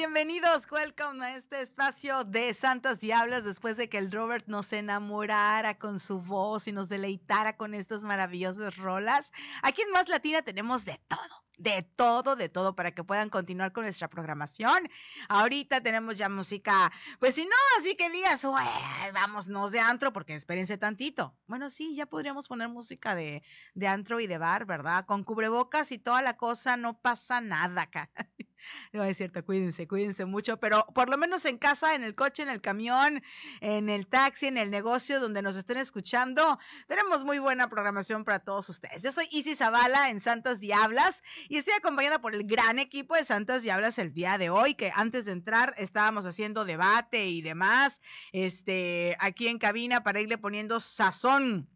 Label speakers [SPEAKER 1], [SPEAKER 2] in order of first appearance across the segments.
[SPEAKER 1] bienvenidos, welcome a este espacio de Santas Diablas después de que el Robert nos enamorara con su voz y nos deleitara con estas maravillosas rolas. Aquí en Más Latina tenemos de todo de todo, de todo para que puedan continuar con nuestra programación. Ahorita tenemos ya música, pues si no, así que digas, vámonos de antro, porque espérense tantito. Bueno, sí, ya podríamos poner música de, de antro y de bar, ¿verdad? Con cubrebocas y toda la cosa, no pasa nada acá. No es cierto, cuídense, cuídense mucho, pero por lo menos en casa, en el coche, en el camión, en el taxi, en el negocio donde nos estén escuchando, tenemos muy buena programación para todos ustedes. Yo soy Isis Zavala en Santas Diablas y estoy acompañada por el gran equipo de Santas Diablas el día de hoy, que antes de entrar estábamos haciendo debate y demás, este, aquí en cabina para irle poniendo sazón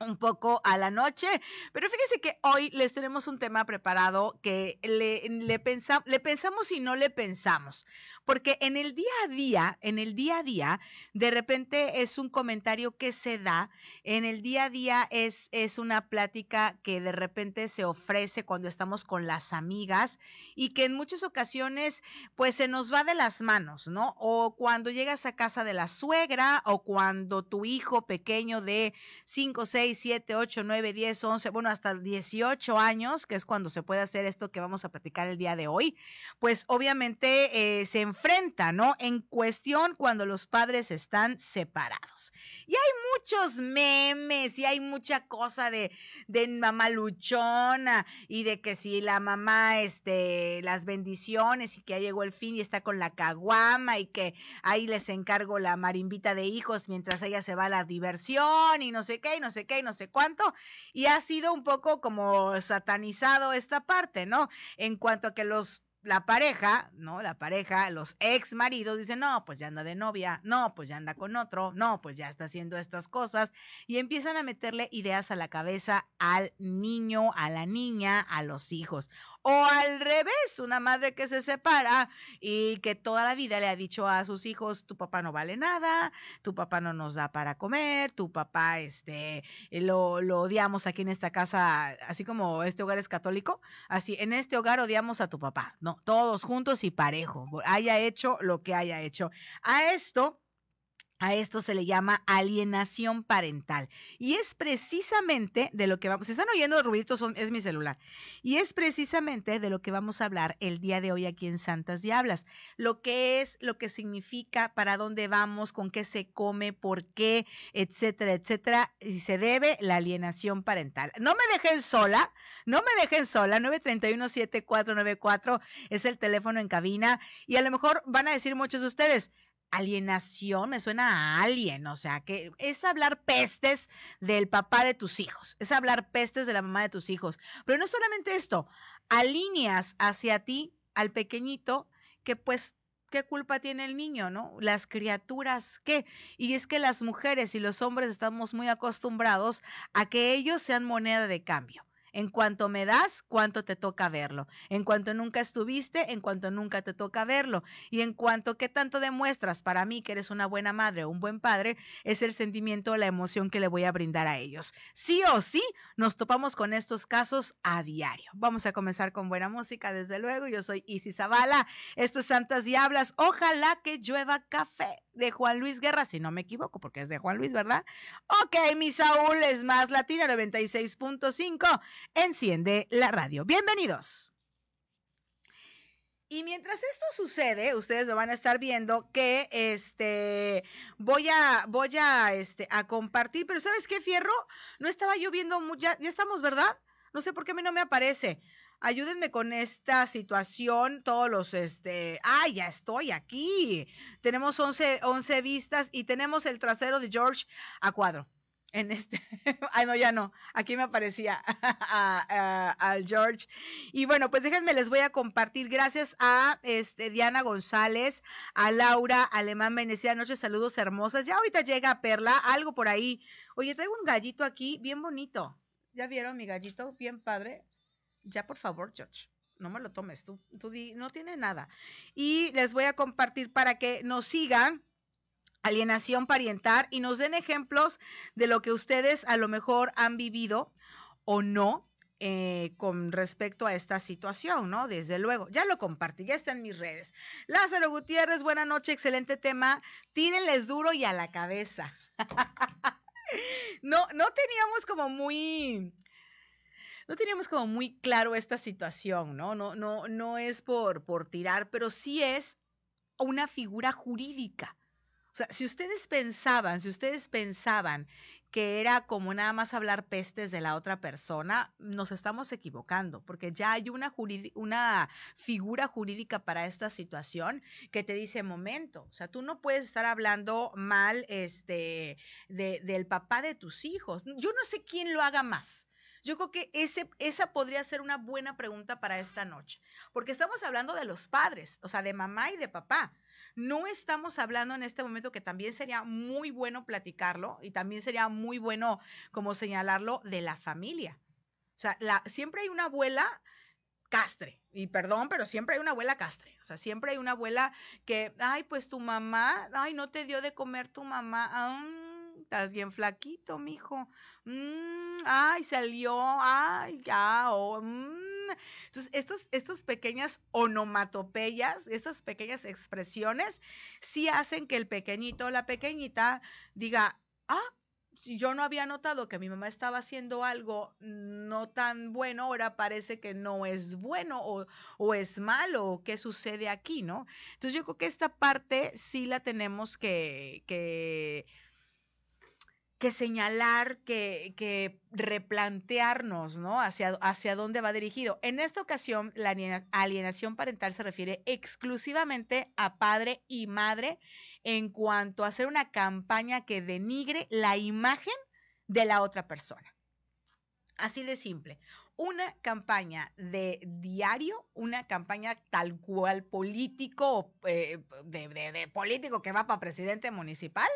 [SPEAKER 1] un poco a la noche, pero fíjese que hoy les tenemos un tema preparado que le, le, le pensamos y no le pensamos, porque en el día a día, en el día a día, de repente es un comentario que se da, en el día a día es, es una plática que de repente se ofrece cuando estamos con las amigas y que en muchas ocasiones pues se nos va de las manos, ¿no? O cuando llegas a casa de la suegra o cuando tu hijo pequeño de 5, 6, 7, 8, 9, 10, 11, bueno, hasta 18 años, que es cuando se puede hacer esto que vamos a platicar el día de hoy, pues obviamente eh, se enfrenta, ¿no? En cuestión cuando los padres están separados. Y hay muchos memes y hay mucha cosa de, de mamá luchona y de que si la mamá, este, las bendiciones y que ya llegó el fin y está con la caguama y que ahí les encargo la marimbita de hijos mientras ella se va a la diversión y no sé qué y no sé qué y no sé cuánto. Y ha sido un poco como satanizado esta parte, ¿no? En cuanto a que los la pareja, ¿no? La pareja, los ex maridos dicen, no, pues ya anda de novia, no, pues ya anda con otro, no, pues ya está haciendo estas cosas y empiezan a meterle ideas a la cabeza al niño, a la niña, a los hijos. O al revés, una madre que se separa y que toda la vida le ha dicho a sus hijos, tu papá no vale nada, tu papá no nos da para comer, tu papá, este, lo, lo odiamos aquí en esta casa, así como este hogar es católico, así, en este hogar odiamos a tu papá, no, todos juntos y parejo, haya hecho lo que haya hecho. A esto a esto se le llama alienación parental. Y es precisamente de lo que vamos, se están oyendo ruiditos, son, es mi celular. Y es precisamente de lo que vamos a hablar el día de hoy aquí en Santas Diablas. Lo que es, lo que significa, para dónde vamos, con qué se come, por qué, etcétera, etcétera. Y se debe la alienación parental. No me dejen sola, no me dejen sola. 931-7494 es el teléfono en cabina. Y a lo mejor van a decir muchos de ustedes, alienación me suena a alien, o sea, que es hablar pestes del papá de tus hijos, es hablar pestes de la mamá de tus hijos. Pero no solamente esto, alineas hacia ti al pequeñito que pues ¿qué culpa tiene el niño, no? Las criaturas, ¿qué? Y es que las mujeres y los hombres estamos muy acostumbrados a que ellos sean moneda de cambio. En cuanto me das, cuánto te toca verlo. En cuanto nunca estuviste, en cuanto nunca te toca verlo. Y en cuanto qué tanto demuestras para mí que eres una buena madre o un buen padre, es el sentimiento o la emoción que le voy a brindar a ellos. Sí o sí, nos topamos con estos casos a diario. Vamos a comenzar con buena música, desde luego. Yo soy Isis Zavala. Esto es Santas Diablas. Ojalá que llueva café de Juan Luis Guerra, si no me equivoco, porque es de Juan Luis, ¿verdad? Ok, mi Saúl es más Latina 96.5. Enciende la radio. Bienvenidos. Y mientras esto sucede, ustedes me van a estar viendo que este voy a voy a este a compartir, pero ¿sabes qué, Fierro? No estaba yo viendo ya, ya estamos, ¿verdad? No sé por qué a mí no me aparece ayúdenme con esta situación, todos los, este, ay, ya estoy aquí. Tenemos 11, 11 vistas y tenemos el trasero de George a cuadro. En este, ay no, ya no, aquí me aparecía al George. Y bueno, pues déjenme, les voy a compartir, gracias a este, Diana González, a Laura Alemán Venecia, noches, saludos hermosas. Ya ahorita llega Perla, algo por ahí. Oye, traigo un gallito aquí, bien bonito. ¿Ya vieron mi gallito? Bien padre ya por favor, George, no me lo tomes, tú, no tiene nada. Y les voy a compartir para que nos sigan alienación pariental y nos den ejemplos de lo que ustedes a lo mejor han vivido o no eh, con respecto a esta situación, ¿no? Desde luego, ya lo compartí, ya está en mis redes. Lázaro Gutiérrez, buena noche, excelente tema. Tírenles duro y a la cabeza. no, no teníamos como muy, no teníamos como muy claro esta situación, ¿no? No, no, no es por, por tirar, pero sí es una figura jurídica. O sea, si ustedes pensaban, si ustedes pensaban que era como nada más hablar pestes de la otra persona, nos estamos equivocando, porque ya hay una, una figura jurídica para esta situación que te dice, momento, o sea, tú no puedes estar hablando mal este, de, del papá de tus hijos. Yo no sé quién lo haga más. Yo creo que ese, esa podría ser una buena pregunta para esta noche, porque estamos hablando de los padres, o sea, de mamá y de papá. No estamos hablando en este momento que también sería muy bueno platicarlo y también sería muy bueno como señalarlo de la familia. O sea, la, siempre hay una abuela castre, y perdón, pero siempre hay una abuela castre, o sea, siempre hay una abuela que, ay, pues tu mamá, ay, no te dio de comer tu mamá, mm, bien flaquito, mijo, mm, ay, salió, ay, ya, o, mm, entonces, estas, estas pequeñas onomatopeyas, estas pequeñas expresiones, sí hacen que el pequeñito o la pequeñita diga, ah, yo no había notado que mi mamá estaba haciendo algo no tan bueno, ahora parece que no es bueno o, o, es malo, ¿qué sucede aquí, no? Entonces yo creo que esta parte sí la tenemos que que señalar, que, replantearnos, ¿no? Hacia, hacia dónde va dirigido. En esta ocasión, la alienación parental se refiere exclusivamente a padre y madre en cuanto a hacer una campaña que denigre la imagen de la otra persona. Así de simple. Una campaña de diario, una campaña tal cual político, eh, de político que va para presidente municipal,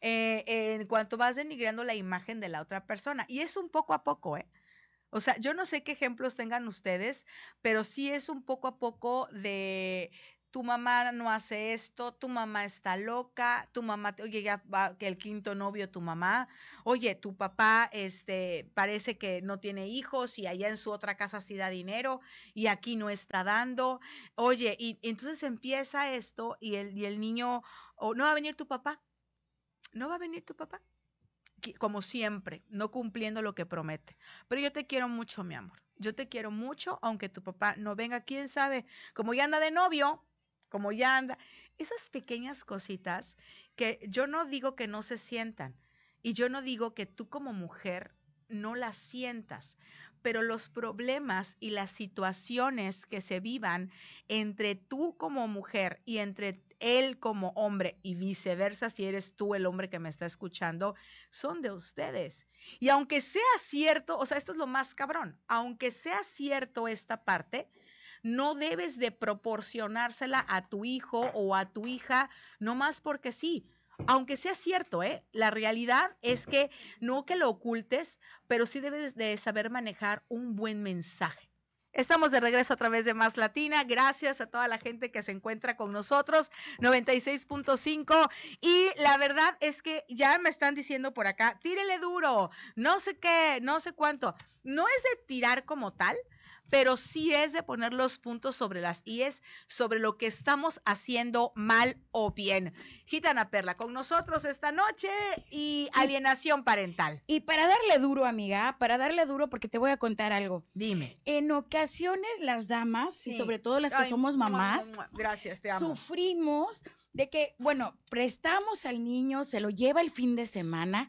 [SPEAKER 1] eh, en cuanto vas denigrando la imagen de la otra persona. Y es un poco a poco, ¿eh? O sea, yo no sé qué ejemplos tengan ustedes, pero sí es un poco a poco de tu mamá no hace esto, tu mamá está loca, tu mamá, oye, ya va que el quinto novio tu mamá, oye, tu papá este parece que no tiene hijos y allá en su otra casa sí da dinero y aquí no está dando. Oye, y, entonces empieza esto y el, y el niño, o no va a venir tu papá, no va a venir tu papá. Como siempre, no cumpliendo lo que promete. Pero yo te quiero mucho, mi amor. Yo te quiero mucho, aunque tu papá no venga, quién sabe, como ya anda de novio, como ya anda. Esas pequeñas cositas que yo no digo que no se sientan y yo no digo que tú como mujer no las sientas, pero los problemas y las situaciones que se vivan entre tú como mujer y entre él como hombre y viceversa si eres tú el hombre que me está escuchando, son de ustedes. Y aunque sea cierto, o sea, esto es lo más cabrón, aunque sea cierto esta parte, no debes de proporcionársela a tu hijo o a tu hija, no más porque sí. Aunque sea cierto, ¿eh? la realidad es que no que lo ocultes, pero sí debes de saber manejar un buen mensaje. Estamos de regreso a través de Más Latina. Gracias a toda la gente que se encuentra con nosotros. 96.5. Y la verdad es que ya me están diciendo por acá, tírele duro, no sé qué, no sé cuánto. No es de tirar como tal, pero sí es de poner los puntos sobre las IES, sobre lo que estamos haciendo mal o bien. Gitana Perla, con nosotros esta noche y alienación parental.
[SPEAKER 2] Y para darle duro, amiga, para darle duro, porque te voy a contar algo.
[SPEAKER 1] Dime.
[SPEAKER 2] En ocasiones las damas, y sobre todo las que somos mamás,
[SPEAKER 1] gracias, te
[SPEAKER 2] amo. Sufrimos de que, bueno, prestamos al niño, se lo lleva el fin de semana,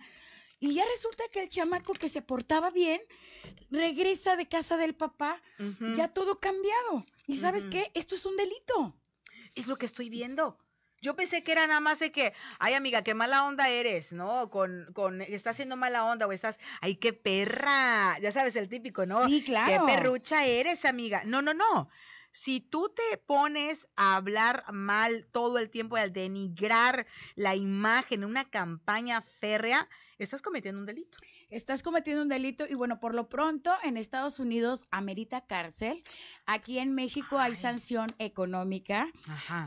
[SPEAKER 2] y ya resulta que el chamaco que se portaba bien regresa de casa del papá, ya todo cambiado. ¿Y sabes qué? Esto es un delito.
[SPEAKER 1] Es lo que estoy viendo. Yo pensé que era nada más de que, ay amiga, qué mala onda eres, ¿no? Con, con, estás haciendo mala onda o estás, ay, qué perra, ya sabes, el típico, ¿no?
[SPEAKER 2] Sí, claro.
[SPEAKER 1] Qué perrucha eres, amiga. No, no, no. Si tú te pones a hablar mal todo el tiempo, al denigrar la imagen, una campaña férrea, estás cometiendo un delito.
[SPEAKER 2] Estás cometiendo un delito y bueno, por lo pronto en Estados Unidos amerita cárcel. Aquí en México hay sanción económica.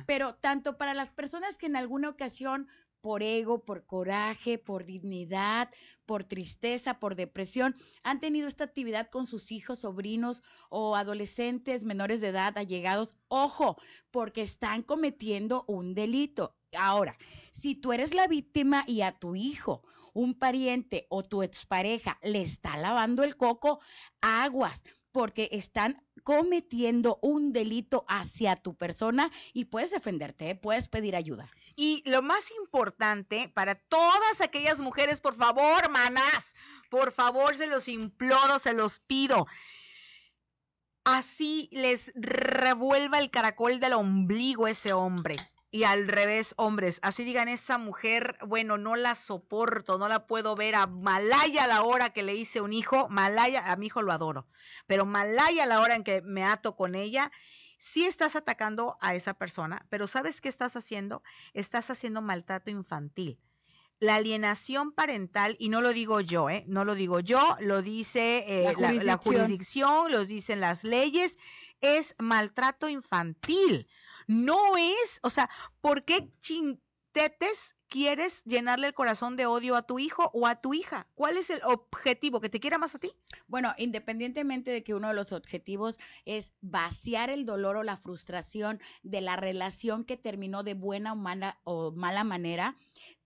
[SPEAKER 2] Pero tanto para las personas que en alguna ocasión por ego, por coraje, por dignidad, por tristeza, por depresión, han tenido esta actividad con sus hijos, sobrinos o adolescentes menores de edad, allegados. Ojo, porque están cometiendo un delito. Ahora, si tú eres la víctima y a tu hijo, un pariente o tu expareja le está lavando el coco, aguas porque están cometiendo un delito hacia tu persona y puedes defenderte, ¿eh? puedes pedir ayuda.
[SPEAKER 1] Y lo más importante para todas aquellas mujeres, por favor, manas, por favor, se los imploro, se los pido. Así les revuelva el caracol del ombligo ese hombre y al revés, hombres, así digan, esa mujer, bueno, no la soporto, no la puedo ver a Malaya a la hora que le hice un hijo, Malaya, a mi hijo lo adoro, pero Malaya a la hora en que me ato con ella, sí estás atacando a esa persona, pero ¿sabes qué estás haciendo? Estás haciendo maltrato infantil. La alienación parental, y no lo digo yo, ¿eh? no lo digo yo, lo dice eh, la, jurisdicción. la jurisdicción, lo dicen las leyes, es maltrato infantil. No es, o sea, ¿por qué chintetes quieres llenarle el corazón de odio a tu hijo o a tu hija? ¿Cuál es el objetivo? ¿Que te quiera más a ti?
[SPEAKER 2] Bueno, independientemente de que uno de los objetivos es vaciar el dolor o la frustración de la relación que terminó de buena o mala, mala manera,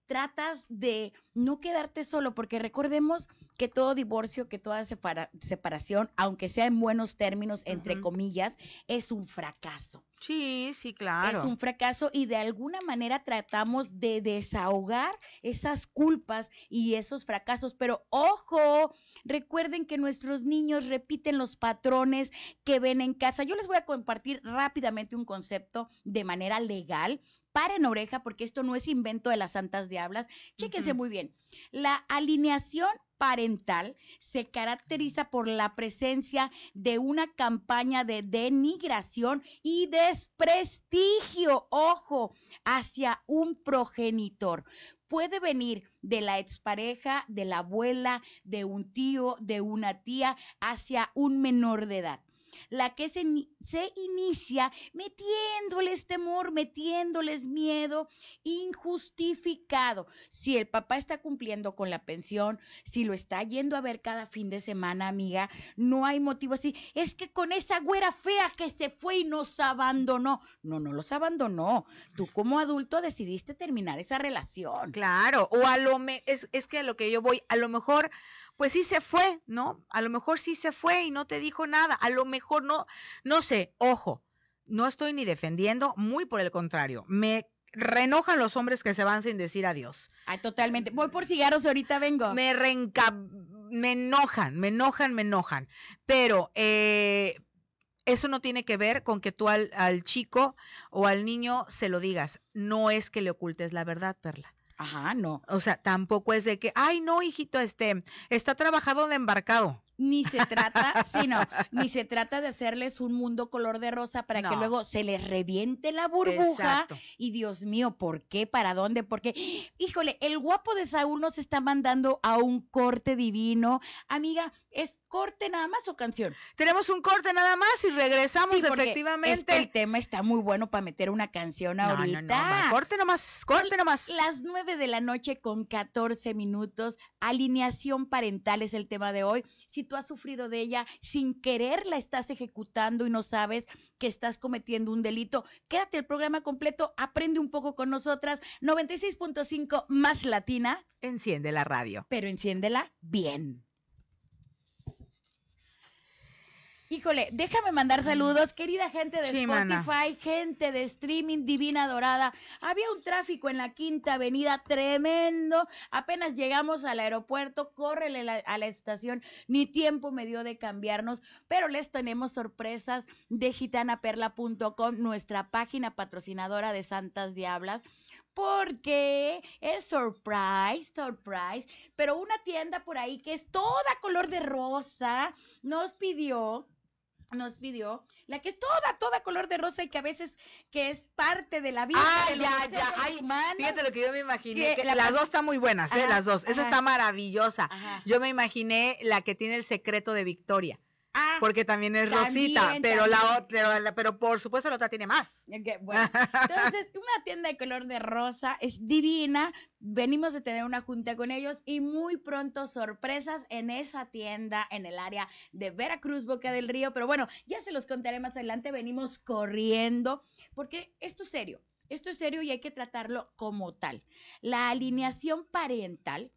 [SPEAKER 2] tratas de no quedarte solo, porque recordemos que todo divorcio, que toda separación, aunque sea en buenos términos, entre comillas, es un fracaso.
[SPEAKER 1] Sí, sí, claro.
[SPEAKER 2] Es un fracaso y de alguna manera tratamos de desahogar esas culpas y esos fracasos. Pero ojo, recuerden que nuestros niños repiten los patrones que ven en casa. Yo les voy a compartir rápidamente un concepto de manera legal paren oreja porque esto no es invento de las santas diablas. Chéquense muy bien. La alineación parental se caracteriza por la presencia de una campaña de denigración y desprestigio, ojo, hacia un progenitor. Puede venir de la expareja, de la abuela, de un tío, de una tía, hacia un menor de edad la que se, se inicia metiéndoles temor, metiéndoles miedo injustificado. Si el papá está cumpliendo con la pensión, si lo está yendo a ver cada fin de semana, amiga, no hay motivo así. Es que con esa güera fea que se fue y nos abandonó. No, no los abandonó. Tú como adulto decidiste terminar esa relación.
[SPEAKER 1] Claro, o a lo me es, es que a lo que yo voy, a lo mejor pues sí se fue, ¿no? A lo mejor sí se fue y no te dijo nada, a lo mejor no, no sé, ojo, no estoy ni defendiendo, muy por el contrario, me reenojan los hombres que se van sin decir adiós.
[SPEAKER 2] Ay, totalmente. Voy por cigarros, ahorita vengo.
[SPEAKER 1] Me reenca... me enojan, me enojan, me enojan. Pero eh, eso no tiene que ver con que tú al, al chico o al niño se lo digas. No es que le ocultes la verdad, Perla.
[SPEAKER 2] Ajá, no.
[SPEAKER 1] O sea, tampoco es de que, ay, no, hijito, este, está trabajado de embarcado
[SPEAKER 2] ni se trata, sino, ni se trata de hacerles un mundo color de rosa para que luego se les reviente la burbuja. Y Dios mío, ¿por qué? ¿Para dónde? Porque, híjole, el guapo de Saúl nos está mandando a un corte divino. Amiga, ¿es corte nada más o canción?
[SPEAKER 1] Tenemos un corte nada más y regresamos efectivamente.
[SPEAKER 2] el tema está muy bueno para meter una canción ahorita.
[SPEAKER 1] No, no, corte nomás, corte nomás.
[SPEAKER 2] Las nueve de la noche con 14 minutos. Alineación parental es el tema de hoy. Si tú has sufrido de ella, sin querer la estás ejecutando y no sabes que estás cometiendo un delito, quédate el programa completo, aprende un poco con nosotras. 96.5 más latina.
[SPEAKER 1] Enciende la radio.
[SPEAKER 2] Pero enciéndela bien. Híjole, déjame mandar saludos, querida gente de Spotify, gente de streaming Divina Dorada. Había un tráfico en la Quinta Avenida tremendo. Apenas llegamos al aeropuerto, córrele a la estación. Ni tiempo me dio de cambiarnos, pero les tenemos sorpresas de gitanaperla.com, nuestra página patrocinadora de Santas Diablas porque es surprise, surprise, pero una tienda por ahí que es toda color de rosa nos pidió nos pidió la que es toda, toda color de rosa y que a veces que es parte de la vida.
[SPEAKER 1] Ah, ya, ya. Ay, fíjate lo que yo me imaginé. Que las dos están muy buenas, ¿eh? las dos. Esa está maravillosa. Yo me imaginé la que tiene el secreto de Victoria.
[SPEAKER 2] Ah,
[SPEAKER 1] porque también es rosita, pero la otra, pero, por supuesto la otra tiene más.
[SPEAKER 2] bueno, entonces una tienda de color de rosa es divina. Venimos de tener una junta con ellos y muy pronto sorpresas en esa tienda en el área de Veracruz, Boca del Río. Pero bueno, ya se los contaré más adelante. Venimos corriendo porque esto es serio. Esto es serio y hay que tratarlo como tal. La alineación parental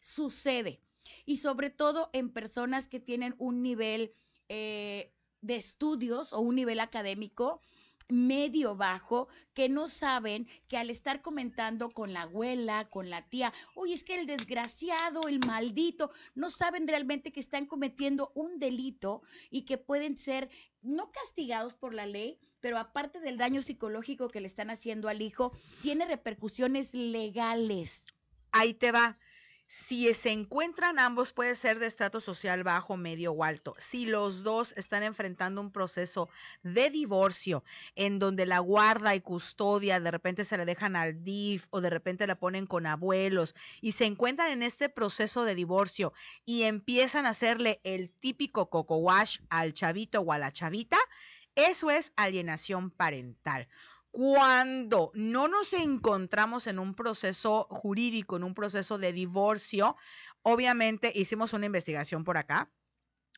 [SPEAKER 2] sucede y sobre todo en personas que tienen un nivel eh, de estudios o un nivel académico medio bajo que no saben que al estar comentando con la abuela, con la tía, oye, es que el desgraciado, el maldito, no saben realmente que están cometiendo un delito y que pueden ser no castigados por la ley, pero aparte del daño psicológico que le están haciendo al hijo, tiene repercusiones legales.
[SPEAKER 1] Ahí te va. Si se encuentran ambos, puede ser de estrato social bajo, medio o alto. Si los dos están enfrentando un proceso de divorcio en donde la guarda y custodia de repente se le dejan al DIF o de repente la ponen con abuelos y se encuentran en este proceso de divorcio y empiezan a hacerle el típico coco wash al chavito o a la chavita, eso es alienación parental cuando no nos encontramos en un proceso jurídico, en un proceso de divorcio, obviamente hicimos una investigación por acá.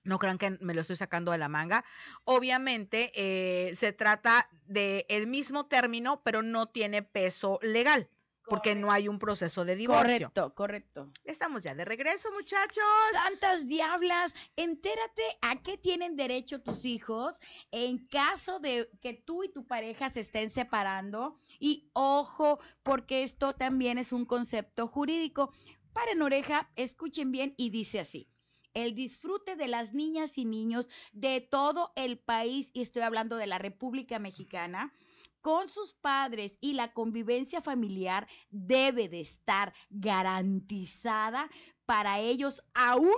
[SPEAKER 1] No crean que me lo estoy sacando de la manga. Obviamente eh, se trata del el mismo término, pero no tiene peso legal porque no hay un proceso de divorcio.
[SPEAKER 2] Correcto, correcto.
[SPEAKER 1] Estamos ya de regreso, muchachos.
[SPEAKER 2] Santas diablas, entérate a qué tienen derecho tus hijos en caso de que tú y tu pareja se estén separando. Y ojo, porque esto también es un concepto jurídico. Paren oreja, escuchen bien y dice así el disfrute de las niñas y niños de todo el país, y estoy hablando de la República Mexicana, con sus padres y la convivencia familiar debe de estar garantizada para ellos aún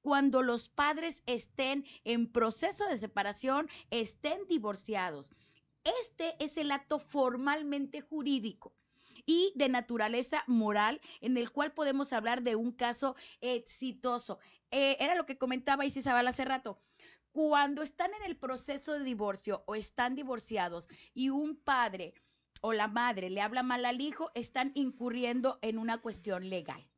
[SPEAKER 2] cuando los padres estén en proceso de separación, estén divorciados. Este es el acto formalmente jurídico y de naturaleza moral en el cual podemos hablar de un caso exitoso. Eh, era lo que comentaba Isis hace rato cuando están en el proceso de divorcio o están divorciados y un padre o la madre le habla mal al hijo, están incurriendo en una cuestión legal.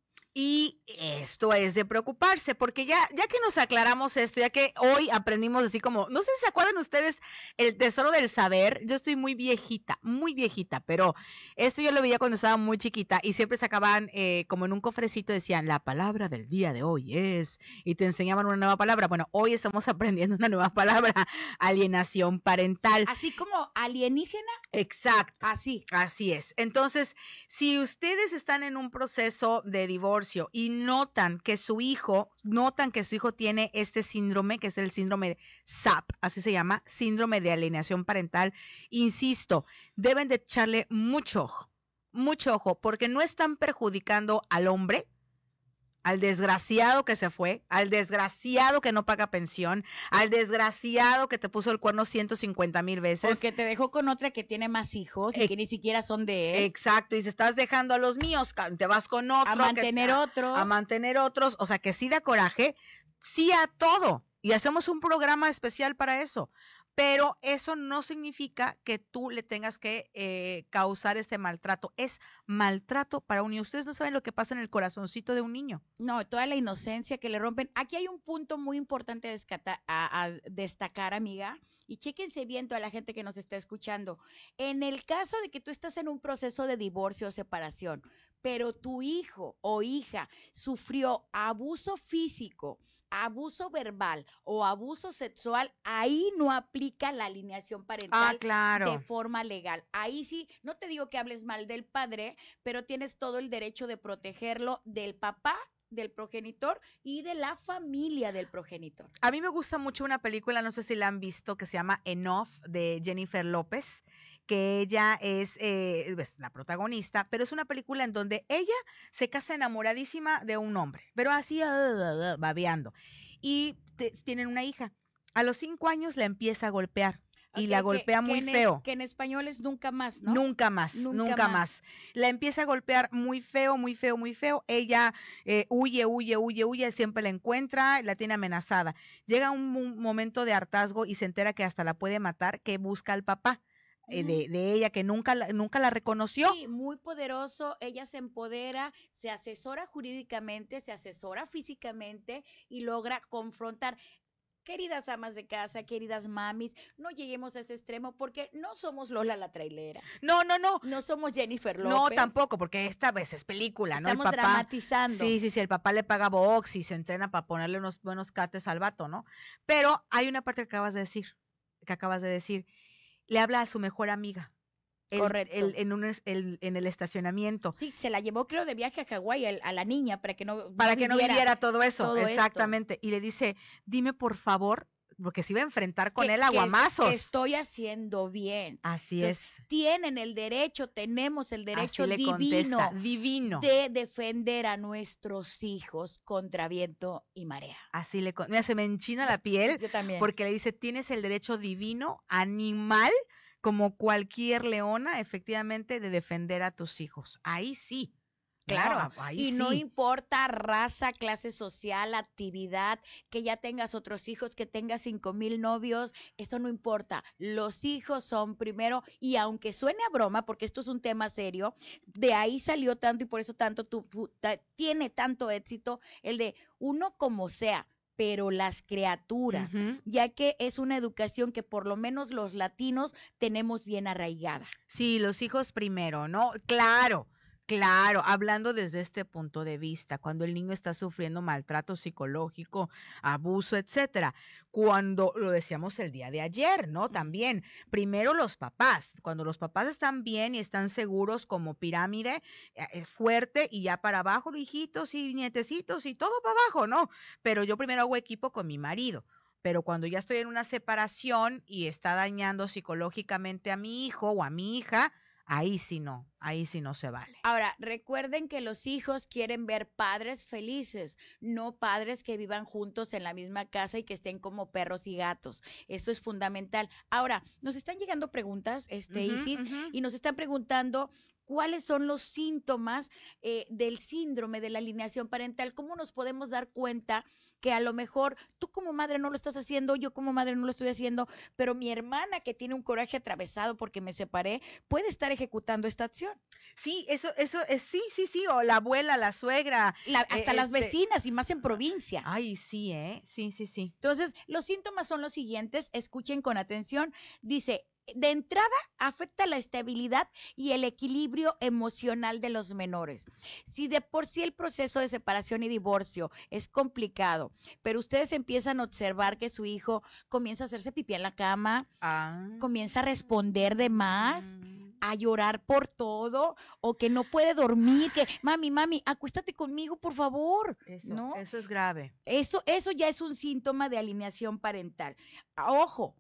[SPEAKER 1] Y esto es de preocuparse, porque ya, ya que nos aclaramos esto, ya que hoy aprendimos así como, no sé si se acuerdan ustedes el tesoro del saber, yo estoy muy viejita, muy viejita, pero esto yo lo veía cuando estaba muy chiquita y siempre sacaban eh, como en un cofrecito, decían, la palabra del día de hoy es, y te enseñaban una nueva palabra. Bueno, hoy estamos aprendiendo una nueva palabra, alienación parental.
[SPEAKER 2] Así como alienígena.
[SPEAKER 1] Exacto.
[SPEAKER 2] Así.
[SPEAKER 1] Así es. Entonces, si ustedes están en un proceso de divorcio, y notan que su hijo, notan que su hijo tiene este síndrome, que es el síndrome SAP, así se llama, síndrome de alienación parental, insisto, deben de echarle mucho ojo, mucho ojo, porque no están perjudicando al hombre, al desgraciado que se fue, al desgraciado que no paga pensión, al desgraciado que te puso el cuerno 150 mil veces.
[SPEAKER 2] Porque te dejó con otra que tiene más hijos y que ni siquiera son de él.
[SPEAKER 1] Exacto, y si estás dejando a los míos, te vas con otro.
[SPEAKER 2] A mantener otros.
[SPEAKER 1] A mantener otros, o sea que sí da coraje, sí a todo. Y hacemos un programa especial para eso pero eso no significa que tú le tengas que eh, causar este maltrato. Es maltrato para un niño. Ustedes no saben lo que pasa en el corazoncito de un niño.
[SPEAKER 2] No, toda la inocencia que le rompen. Aquí hay un punto muy importante a, destacar, amiga, y chéquense bien toda la gente que nos está escuchando. En el caso de que tú estás en un proceso de divorcio o separación, pero tu hijo o hija sufrió abuso físico, abuso verbal o abuso sexual, ahí no aplica la alineación parental
[SPEAKER 1] ah,
[SPEAKER 2] de forma legal. Ahí sí, no te digo que hables mal del padre, pero tienes todo el derecho de protegerlo del papá del progenitor y de la familia del progenitor.
[SPEAKER 1] A mí me gusta mucho una película, no sé si la han visto, que se llama Enough de Jennifer López que ella es eh, pues, la protagonista, pero es una película en donde ella se casa enamoradísima de un hombre, pero así uh, babeando. Y tienen una hija. A los cinco años la empieza a golpear y la golpea muy feo.
[SPEAKER 2] que en español es nunca más, ¿no?
[SPEAKER 1] Nunca más, nunca, más. La empieza a golpear muy feo, muy feo, muy feo. Ella eh, huye, huye, huye, huye, siempre la encuentra, la tiene amenazada. Llega un, momento de hartazgo y se entera que hasta la puede matar, que busca al papá. Eh, de, de, ella que nunca la, nunca la reconoció.
[SPEAKER 2] Sí, muy poderoso, ella se empodera, se asesora jurídicamente, se asesora físicamente y logra confrontar. Queridas amas de casa, queridas mamis, no lleguemos a ese extremo porque no somos Lola la trailera.
[SPEAKER 1] No, no, no.
[SPEAKER 2] No somos Jennifer López.
[SPEAKER 1] No, tampoco, porque esta vez es película, ¿no?
[SPEAKER 2] Estamos el papá, dramatizando.
[SPEAKER 1] Sí, sí, sí, el papá le paga box y se entrena para ponerle unos buenos cates al vato, ¿no? Pero hay una parte que acabas de decir, que acabas de decir. Le habla a su mejor amiga Correcto. en, un, en el estacionamiento.
[SPEAKER 2] Sí, se la llevó creo de viaje a Hawái a, la niña para que no
[SPEAKER 1] para que no viviera todo eso, exactamente. Y le dice, dime por favor, porque se iba a enfrentar con él a guamazos.
[SPEAKER 2] estoy haciendo bien.
[SPEAKER 1] Así es.
[SPEAKER 2] Tienen el derecho, tenemos el derecho divino,
[SPEAKER 1] divino
[SPEAKER 2] de defender a nuestros hijos contra viento y marea.
[SPEAKER 1] Así le Mira, se me enchina la piel.
[SPEAKER 2] Yo también.
[SPEAKER 1] Porque le dice, tienes el derecho divino, animal, como cualquier leona, efectivamente, de defender a tus hijos. Ahí sí.
[SPEAKER 2] Claro, y no importa raza, clase social, actividad, que ya tengas otros hijos, que tengas cinco mil novios, eso no importa. Los hijos son primero, y aunque suene a broma, porque esto es un tema serio, de ahí salió tanto y por eso tanto tu, tiene tanto éxito el de uno como sea, pero las criaturas, ya que es una educación que por lo menos los latinos tenemos bien arraigada.
[SPEAKER 1] Sí, los hijos primero, ¿no? Claro. Claro, hablando desde este punto de vista, cuando el niño está sufriendo maltrato psicológico, abuso, etcétera, cuando lo decíamos el día de ayer, ¿no? También, primero los papás, cuando los papás están bien y están seguros como pirámide eh, eh, fuerte y ya para abajo, hijitos y nietecitos y todo para abajo, ¿no? Pero yo primero hago equipo con mi marido pero cuando ya estoy en una separación y está dañando psicológicamente a mi hijo o a mi hija, ahí sí no, ahí sí no se vale.
[SPEAKER 2] Ahora, recuerden que los hijos quieren ver padres felices, no padres que vivan juntos en la misma casa y que estén como perros y gatos. Eso es fundamental. Ahora, nos están llegando preguntas, este, Isis, y nos están preguntando cuáles son los síntomas eh, del síndrome de la alineación parental, cómo nos podemos dar cuenta que a lo mejor tú como madre no lo estás haciendo, yo como madre no lo estoy haciendo, pero mi hermana que tiene un coraje atravesado porque me separé, puede estar ejecutando esta acción.
[SPEAKER 1] Sí, eso, eso, es, sí, sí, sí, o la abuela, la suegra.
[SPEAKER 2] hasta las este vecinas y más en provincia.
[SPEAKER 1] Ay, sí, ¿eh? Sí, sí, sí.
[SPEAKER 2] Entonces, los síntomas son los siguientes, escuchen con atención. Dice, de entrada afecta la estabilidad y el equilibrio emocional de los menores. Si de por sí el proceso de separación y divorcio es complicado, pero ustedes empiezan a observar que su hijo comienza a hacerse pipí en la cama, ah. comienza a responder de más, mm. A llorar por todo o que no puede dormir, que mami, mami, acuéstate conmigo, por favor.
[SPEAKER 1] Eso, ¿no? eso es grave.
[SPEAKER 2] Eso, eso ya es un síntoma de alineación parental. Ojo,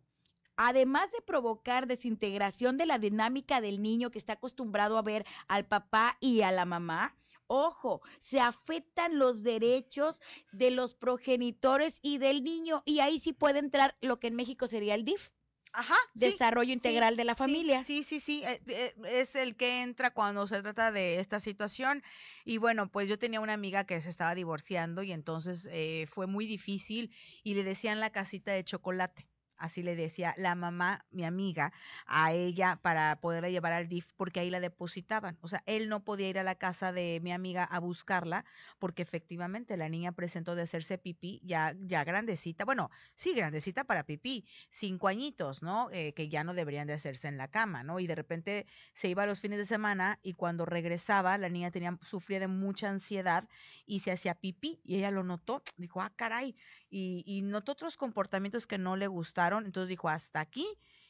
[SPEAKER 2] además de provocar desintegración de la dinámica del niño que está acostumbrado a ver al papá y a la mamá, ojo, se afectan los derechos de los progenitores y del niño y ahí sí puede entrar lo que en México sería el DIF.
[SPEAKER 1] Ajá.
[SPEAKER 2] Desarrollo integral de la familia.
[SPEAKER 1] Sí, sí, sí, eh, eh, es el que entra cuando se trata de esta situación. Y bueno, pues yo tenía una amiga que se estaba divorciando y entonces eh, fue muy difícil y le decían la casita de chocolate así le decía la mamá, mi amiga, a ella para poderla llevar al DIF porque ahí la depositaban. O sea, él no podía ir a la casa de mi amiga a buscarla porque efectivamente la niña presentó de hacerse pipí ya, ya grandecita, bueno, sí, grandecita para pipí, cinco añitos, ¿no? Eh, que ya no deberían de hacerse en la cama, ¿no? Y de repente se iba los fines de semana y cuando regresaba la niña tenía, sufría de mucha ansiedad y se hacía pipí y ella lo notó, dijo, ah, caray, y, y notó otros comportamientos que no le gustaron, entonces dijo, hasta aquí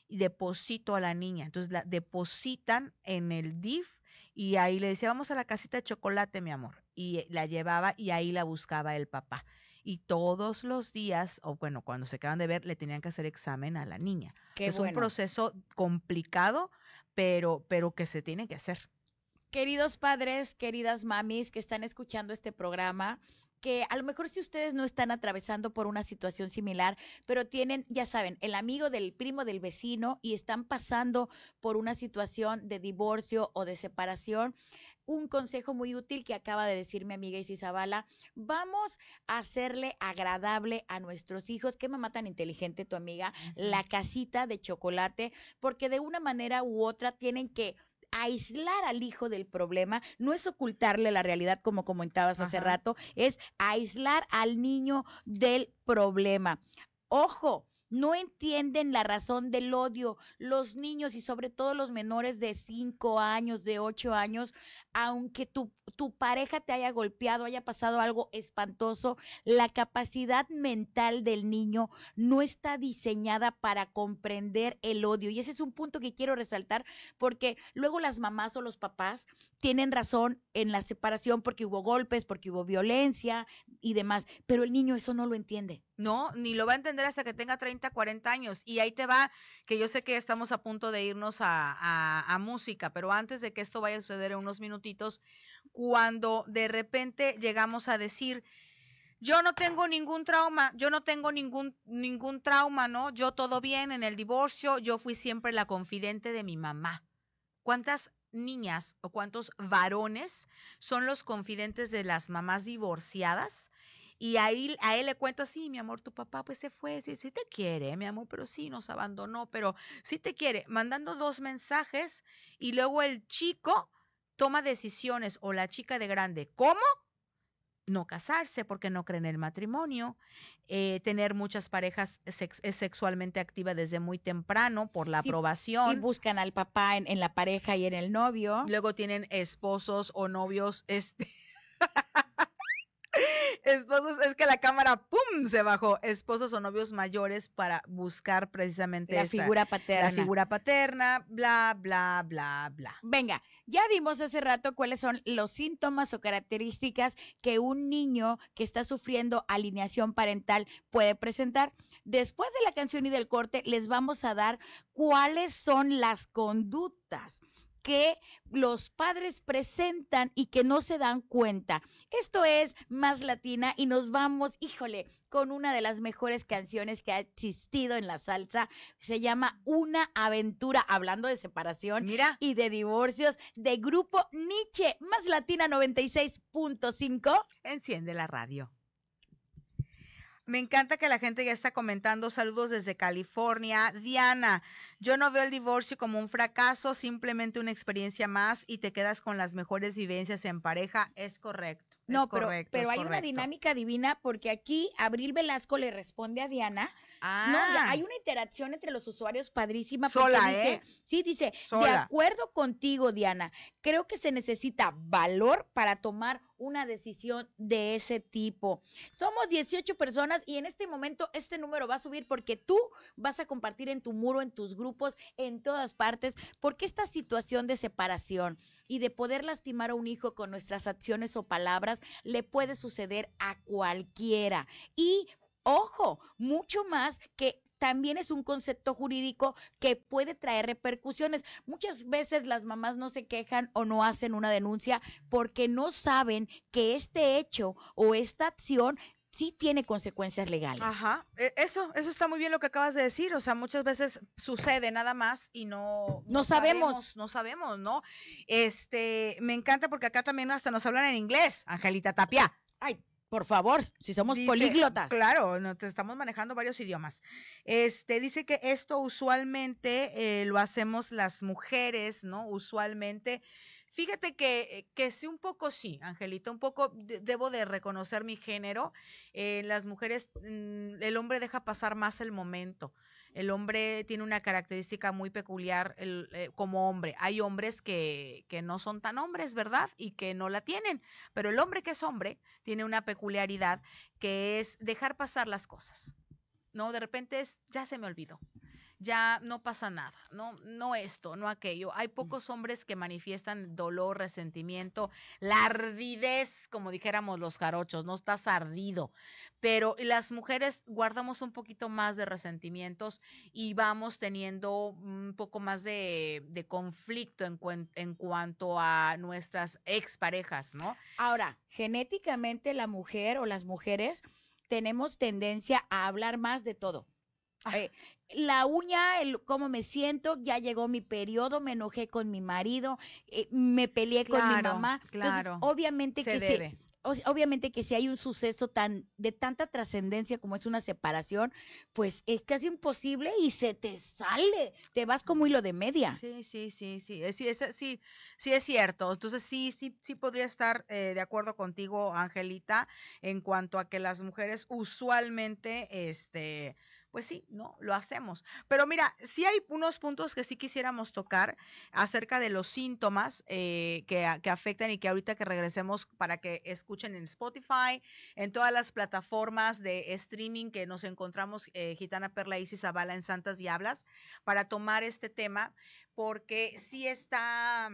[SPEAKER 1] y deposito a la niña. Entonces la depositan en el DIF y ahí le decía, vamos a la casita de chocolate, mi amor. Y la llevaba y ahí la buscaba el papá. Y todos los días, o bueno, cuando se acaban de ver, le tenían que hacer examen a la niña. es un proceso complicado, pero, pero que se tiene que hacer.
[SPEAKER 2] Queridos padres, queridas mamis que están escuchando este programa, que a lo mejor si ustedes no están atravesando por una situación similar, pero tienen, ya saben, el amigo del primo del vecino y están pasando por una situación de divorcio o de separación, un consejo muy útil que acaba de decir mi amiga Isabala, vamos a hacerle agradable a nuestros hijos, qué mamá tan inteligente tu amiga, la casita de chocolate, porque de una manera u otra tienen que aislar al hijo del problema, no es ocultarle la realidad como comentabas hace rato, es aislar al niño del problema. Ojo, no entienden la razón del odio. Los niños y sobre todo los menores de 5 años, de 8 años, aunque tu, tu, pareja te haya golpeado, haya pasado algo espantoso, la capacidad mental del niño no está diseñada para comprender el odio. Y ese es un punto que quiero resaltar porque luego las mamás o los papás tienen razón en la separación porque hubo golpes, porque hubo violencia y demás, pero el niño eso no lo entiende.
[SPEAKER 1] No, ni lo va a entender hasta que tenga 30, 40 años. Y ahí te va, que yo sé que estamos a punto de irnos a, a, música, pero antes de que esto vaya a suceder en unos minutitos, cuando de repente llegamos a decir, yo no tengo ningún trauma, yo no tengo ningún, ningún trauma, ¿no? Yo todo bien en el divorcio, yo fui siempre la confidente de mi mamá. ¿Cuántas niñas o cuántos varones son los confidentes de las mamás divorciadas? Y ahí a él le cuenta, sí, mi amor, tu papá pues se fue, sí, sí te quiere, mi amor, pero sí nos abandonó, pero sí te quiere, mandando dos mensajes y luego el chico toma decisiones o la chica de grande, ¿cómo? No casarse porque no creen en el matrimonio, eh, tener muchas parejas sexualmente activas desde muy temprano por la aprobación.
[SPEAKER 2] Y buscan al papá en, en la pareja y en el novio.
[SPEAKER 1] Luego tienen esposos o novios, este... esposos, es que la cámara, ¡pum!, se bajó. Esposos o novios mayores para buscar precisamente
[SPEAKER 2] la figura paterna.
[SPEAKER 1] La figura paterna, bla, bla, bla, bla.
[SPEAKER 2] Venga, ya vimos hace rato cuáles son los síntomas o características que un niño que está sufriendo alineación parental puede presentar. Después de la canción y del corte, les vamos a dar cuáles son las conductas que los padres presentan y que no se dan cuenta. Esto es más latina y nos vamos, híjole, con una de las mejores canciones que ha existido en la salsa. Se llama Una aventura, hablando de separación
[SPEAKER 1] Mira.
[SPEAKER 2] y de divorcios, de grupo Nietzsche, más latina 96.5.
[SPEAKER 1] Enciende la radio. Me encanta que la gente ya está comentando. Saludos desde California. Diana, yo no veo el divorcio como un fracaso, simplemente una experiencia más y te quedas con las mejores vivencias en pareja. Es correcto.
[SPEAKER 2] No, pero, pero hay una dinámica divina porque aquí Abril Velasco le responde a Diana. Ah. No, hay una interacción entre los usuarios padrísima.
[SPEAKER 1] Sola, ¿eh?
[SPEAKER 2] Sí, dice, de acuerdo contigo, Diana, creo que se necesita valor para tomar una decisión de ese tipo. Somos 18 personas y en este momento este número va a subir porque tú vas a compartir en tu muro, en tus grupos, en todas partes, porque esta situación de separación y de poder lastimar a un hijo con nuestras acciones o palabras le puede suceder a cualquiera. Y ojo, mucho más que también es un concepto jurídico que puede traer repercusiones. Muchas veces las mamás no se quejan o no hacen una denuncia porque no saben que este hecho o esta acción sí tiene consecuencias legales.
[SPEAKER 1] Ajá, e, eso, eso está muy bien lo que acabas de decir, o sea, muchas veces sucede nada más y no
[SPEAKER 2] no, sabemos.
[SPEAKER 1] no sabemos, ¿no? Este, me encanta porque acá también hasta nos hablan en inglés, Angelita Tapia.
[SPEAKER 2] Ay, por favor, si somos políglotas.
[SPEAKER 1] Claro, no, estamos manejando varios idiomas. Este dice que esto usualmente eh, lo hacemos las mujeres, ¿no? Usualmente Fíjate que, eh, que sí, un poco sí, Angelita, un poco debo de reconocer mi género. En las mujeres, mm, el hombre deja pasar más el momento. El hombre tiene una característica muy peculiar eh, como hombre. Hay hombres que, que no son tan hombres, ¿verdad? Y que no la tienen. Pero el hombre que es hombre tiene una peculiaridad que es dejar pasar las cosas. ¿No? De repente es, ya se me olvidó ya no pasa nada, no, no esto, no aquello. Hay pocos hombres que manifiestan dolor, resentimiento, la ardidez, como dijéramos los jarochos, no estás ardido. Pero las mujeres guardamos un poquito más de resentimientos y vamos teniendo un poco más de, de conflicto en, en cuanto a nuestras exparejas, ¿no?
[SPEAKER 2] Ahora, genéticamente la mujer o las mujeres tenemos tendencia a hablar más de todo. Ah. Eh, la uña, el cómo me siento, ya llegó mi periodo, me enojé con mi marido, eh, me peleé con mi mamá. Claro. obviamente que debe obviamente que si hay un suceso tan de tanta trascendencia como es una separación, pues es casi imposible y se te sale, te vas como hilo de media.
[SPEAKER 1] Sí, sí, sí, sí, sí, es, sí, sí es cierto. Entonces sí, sí, sí podría estar eh, de acuerdo contigo, Angelita, en cuanto a que las mujeres usualmente, este, pues sí, no, lo hacemos. Pero mira, sí hay unos puntos que sí quisiéramos tocar acerca de los síntomas eh, que, afectan y que ahorita que regresemos para que escuchen en Spotify, en todas las plataformas de streaming que nos encontramos, eh, Gitana Perla Isis Zavala en Santas Diablas, para tomar este tema, porque sí está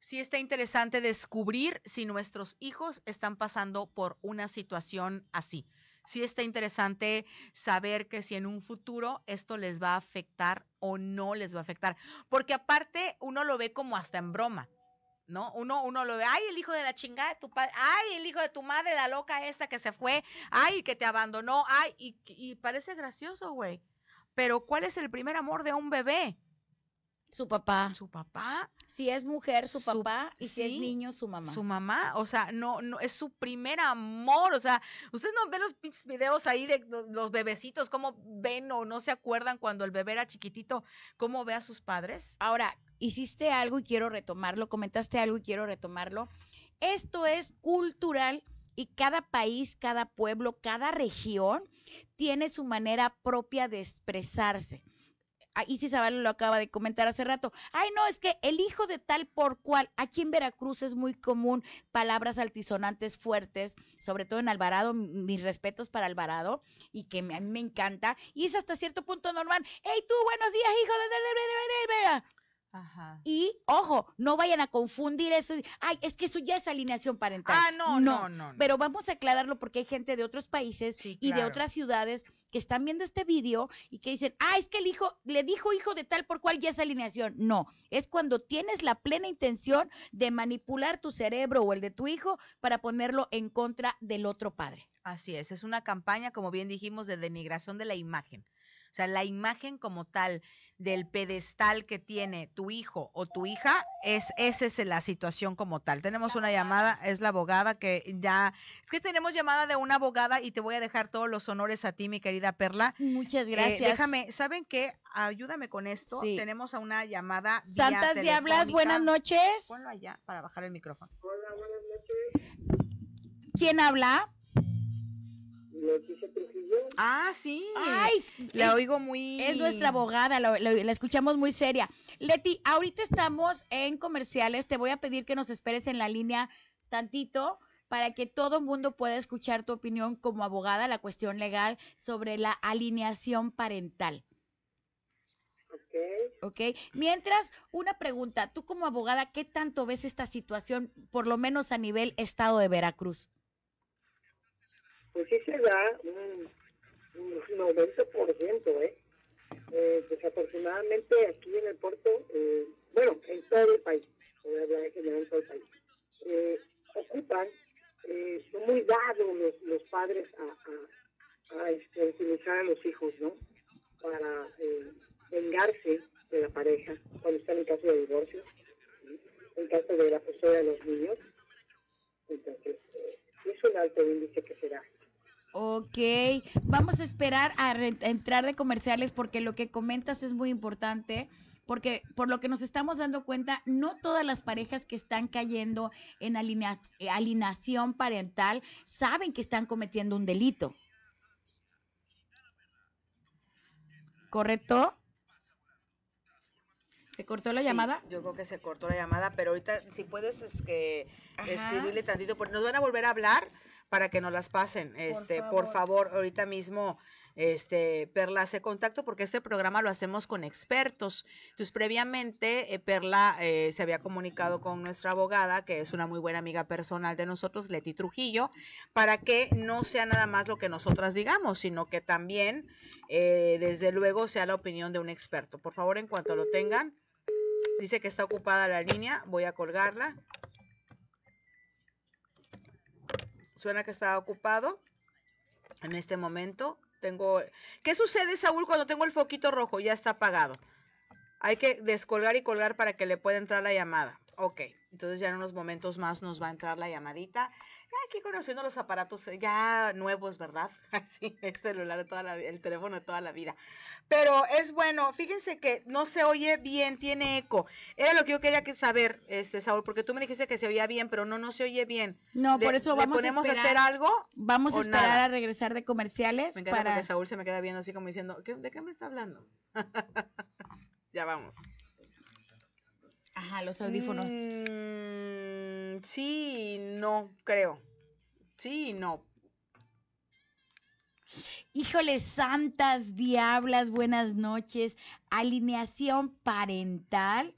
[SPEAKER 1] sí está interesante descubrir si nuestros hijos están pasando por una situación así sí está interesante saber que si en un futuro esto les va a afectar o no les va a afectar. Porque aparte uno lo ve como hasta en broma. ¿no? Uno, uno lo ve, ay, el hijo de la chingada de tu padre, ay, el hijo de tu madre, la loca esta que se fue, ay, que te abandonó, ay, y, y parece gracioso, güey. Pero ¿cuál es el primer amor de un bebé?
[SPEAKER 2] Su papá.
[SPEAKER 1] Su papá.
[SPEAKER 2] Si es mujer, su, papá. Y si es niño, su mamá.
[SPEAKER 1] Su mamá. O sea, no, no, es su primer amor. O sea, ustedes no ven los pinches videos ahí de los bebecitos, cómo ven o no se acuerdan cuando el bebé era chiquitito, cómo ve a sus padres.
[SPEAKER 2] Ahora, hiciste algo y quiero retomarlo, comentaste algo y quiero retomarlo. Esto es cultural y cada país, cada pueblo, cada región tiene su manera propia de expresarse sí Zavala lo acaba de comentar hace rato. Ay, no, es que el hijo de tal por cual, aquí en Veracruz es muy común palabras altisonantes fuertes, sobre todo en Alvarado, mis respetos para Alvarado, y que a mí me encanta, y es hasta cierto punto normal. Hey, tú, buenos días, hijo de... Y ojo, no vayan a confundir eso. Ay, es que eso ya es alineación parental.
[SPEAKER 1] Ah, no, no, no.
[SPEAKER 2] Pero vamos a aclararlo porque hay gente de otros países y de otras ciudades que están viendo este vídeo y que dicen, ah, es que el hijo le dijo hijo de tal por cual ya es alineación. No, es cuando tienes la plena intención de manipular tu cerebro o el de tu hijo para ponerlo en contra del otro padre.
[SPEAKER 1] Así es, es una campaña, como bien dijimos, de denigración de la imagen. O sea, la imagen como tal del pedestal que tiene tu hijo o tu hija, es esa es la situación como tal. Tenemos una llamada, es la abogada que ya, es que tenemos llamada de una abogada y te voy a dejar todos los honores a ti, mi querida Perla.
[SPEAKER 2] Muchas eh, gracias.
[SPEAKER 1] déjame, ¿saben qué? Ayúdame con esto. Tenemos a una llamada.
[SPEAKER 2] Santas Diablas, buenas noches.
[SPEAKER 1] Ponlo allá para bajar el micrófono.
[SPEAKER 3] Hola, buenas noches.
[SPEAKER 2] ¿Quién habla?
[SPEAKER 1] Ah, sí. Ay, la oigo muy.
[SPEAKER 2] Es nuestra abogada, la, escuchamos muy seria. Leti, ahorita estamos en comerciales. Te voy a pedir que nos esperes en la línea tantito para que todo el mundo pueda escuchar tu opinión como abogada, la cuestión legal sobre la alineación parental. Ok. Mientras, una pregunta, tú como abogada, ¿qué tanto ves esta situación, por lo menos a nivel estado de Veracruz?
[SPEAKER 3] Pues sí se da un, un 90%, ¿eh? ¿eh? Desafortunadamente aquí en el puerto, eh, bueno, en todo el país, voy a hablar en general en todo el país, eh, ocupan, eh, son muy dados los, los padres a, a, a este, utilizar a los hijos, ¿no? Para eh, vengarse de la pareja cuando están en caso de divorcio, en caso de la custodia de los niños. Entonces, es un alto índice que se da.
[SPEAKER 2] Ok, vamos a esperar a, entrar de comerciales porque lo que comentas es muy importante porque por lo que nos estamos dando cuenta, no todas las parejas que están cayendo en eh, alineación parental saben que están cometiendo un delito. ¿Correcto? ¿Se cortó la llamada?
[SPEAKER 1] Yo creo que se cortó la llamada, pero ahorita si puedes es que escribirle tantito, porque nos van a volver a hablar para que nos las pasen. Este, por favor, ahorita mismo este, Perla hace contacto porque este programa lo hacemos con expertos. Entonces, previamente, eh, Perla eh, se había comunicado con nuestra abogada, que es una muy buena amiga personal de nosotros, Leti Trujillo, para que no sea nada más lo que nosotras digamos, sino que también, eh, desde luego, sea la opinión de un experto. Por favor, en cuanto lo tengan, dice que está ocupada la línea, voy a colgarla. Suena que está ocupado en este momento. Tengo. ¿Qué sucede, Saúl, cuando tengo el foquito rojo? Ya está apagado. Hay que descolgar y colgar para que le pueda entrar la llamada. Ok, entonces ya en unos momentos más nos va a entrar la llamadita aquí conociendo los aparatos eh, ya nuevos, ¿verdad? Así, el celular de toda la el teléfono de toda la vida. Pero es bueno, fíjense que no se oye bien, tiene eco. Era lo que yo quería saber, este Saúl, porque tú me dijiste que se oía bien, pero no, no se oye bien.
[SPEAKER 2] No, por eso vamos
[SPEAKER 1] a,
[SPEAKER 2] esperar,
[SPEAKER 1] hacer algo.
[SPEAKER 2] Vamos a esperar a regresar de comerciales.
[SPEAKER 1] Me encanta para... porque Saúl se me queda viendo así como diciendo, ¿de qué me está hablando? ya vamos.
[SPEAKER 2] Ajá, los audífonos.
[SPEAKER 1] Mm, sí, no, creo. Sí, no.
[SPEAKER 2] Híjole, santas diablas, buenas noches. Alineación parental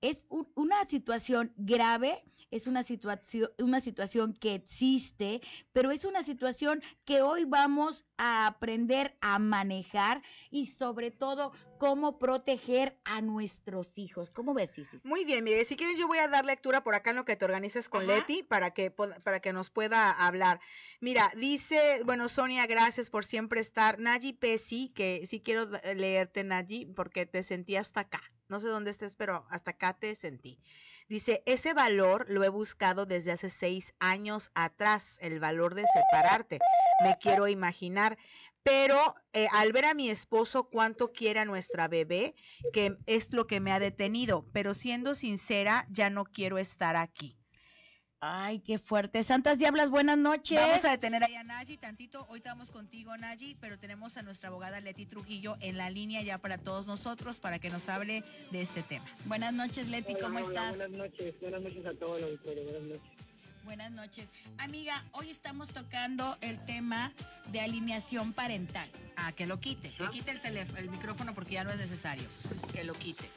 [SPEAKER 2] es una situación grave es una situación, una situación que existe, pero es una situación que hoy vamos a aprender a manejar y sobre todo cómo proteger a nuestros hijos. ¿Cómo ves, Isis?
[SPEAKER 1] Muy bien, mire, si quieres yo voy a dar lectura por acá en lo que te organices con Leti para que, para que nos pueda hablar. Mira, dice, bueno, Sonia, gracias por siempre estar. Naji Pesi, que sí quiero leerte, Naji, porque te sentí hasta acá. No sé dónde estés, pero hasta acá te sentí. Dice, ese valor lo he buscado desde hace seis años atrás, el valor de separarte. Me quiero imaginar. Pero eh, al ver a mi esposo cuánto quiere a nuestra bebé, que es lo que me ha detenido. Pero siendo sincera, ya no quiero estar aquí.
[SPEAKER 2] Ay, qué fuerte. Santas Diablas, buenas noches.
[SPEAKER 1] Vamos a detener ahí a Nayi tantito. Hoy estamos contigo, Nayi, pero tenemos a nuestra abogada Leti Trujillo en la línea ya para todos nosotros para que nos hable de este tema. Buenas noches, Leti, ¿cómo estás?
[SPEAKER 3] Buenas noches, buenas noches a todos los buenas noches.
[SPEAKER 2] Buenas noches. Amiga, hoy estamos tocando el tema de alineación parental.
[SPEAKER 1] Ah, que lo quite. Que quite el, teléfono, el micrófono porque ya no es necesario. Que lo quite.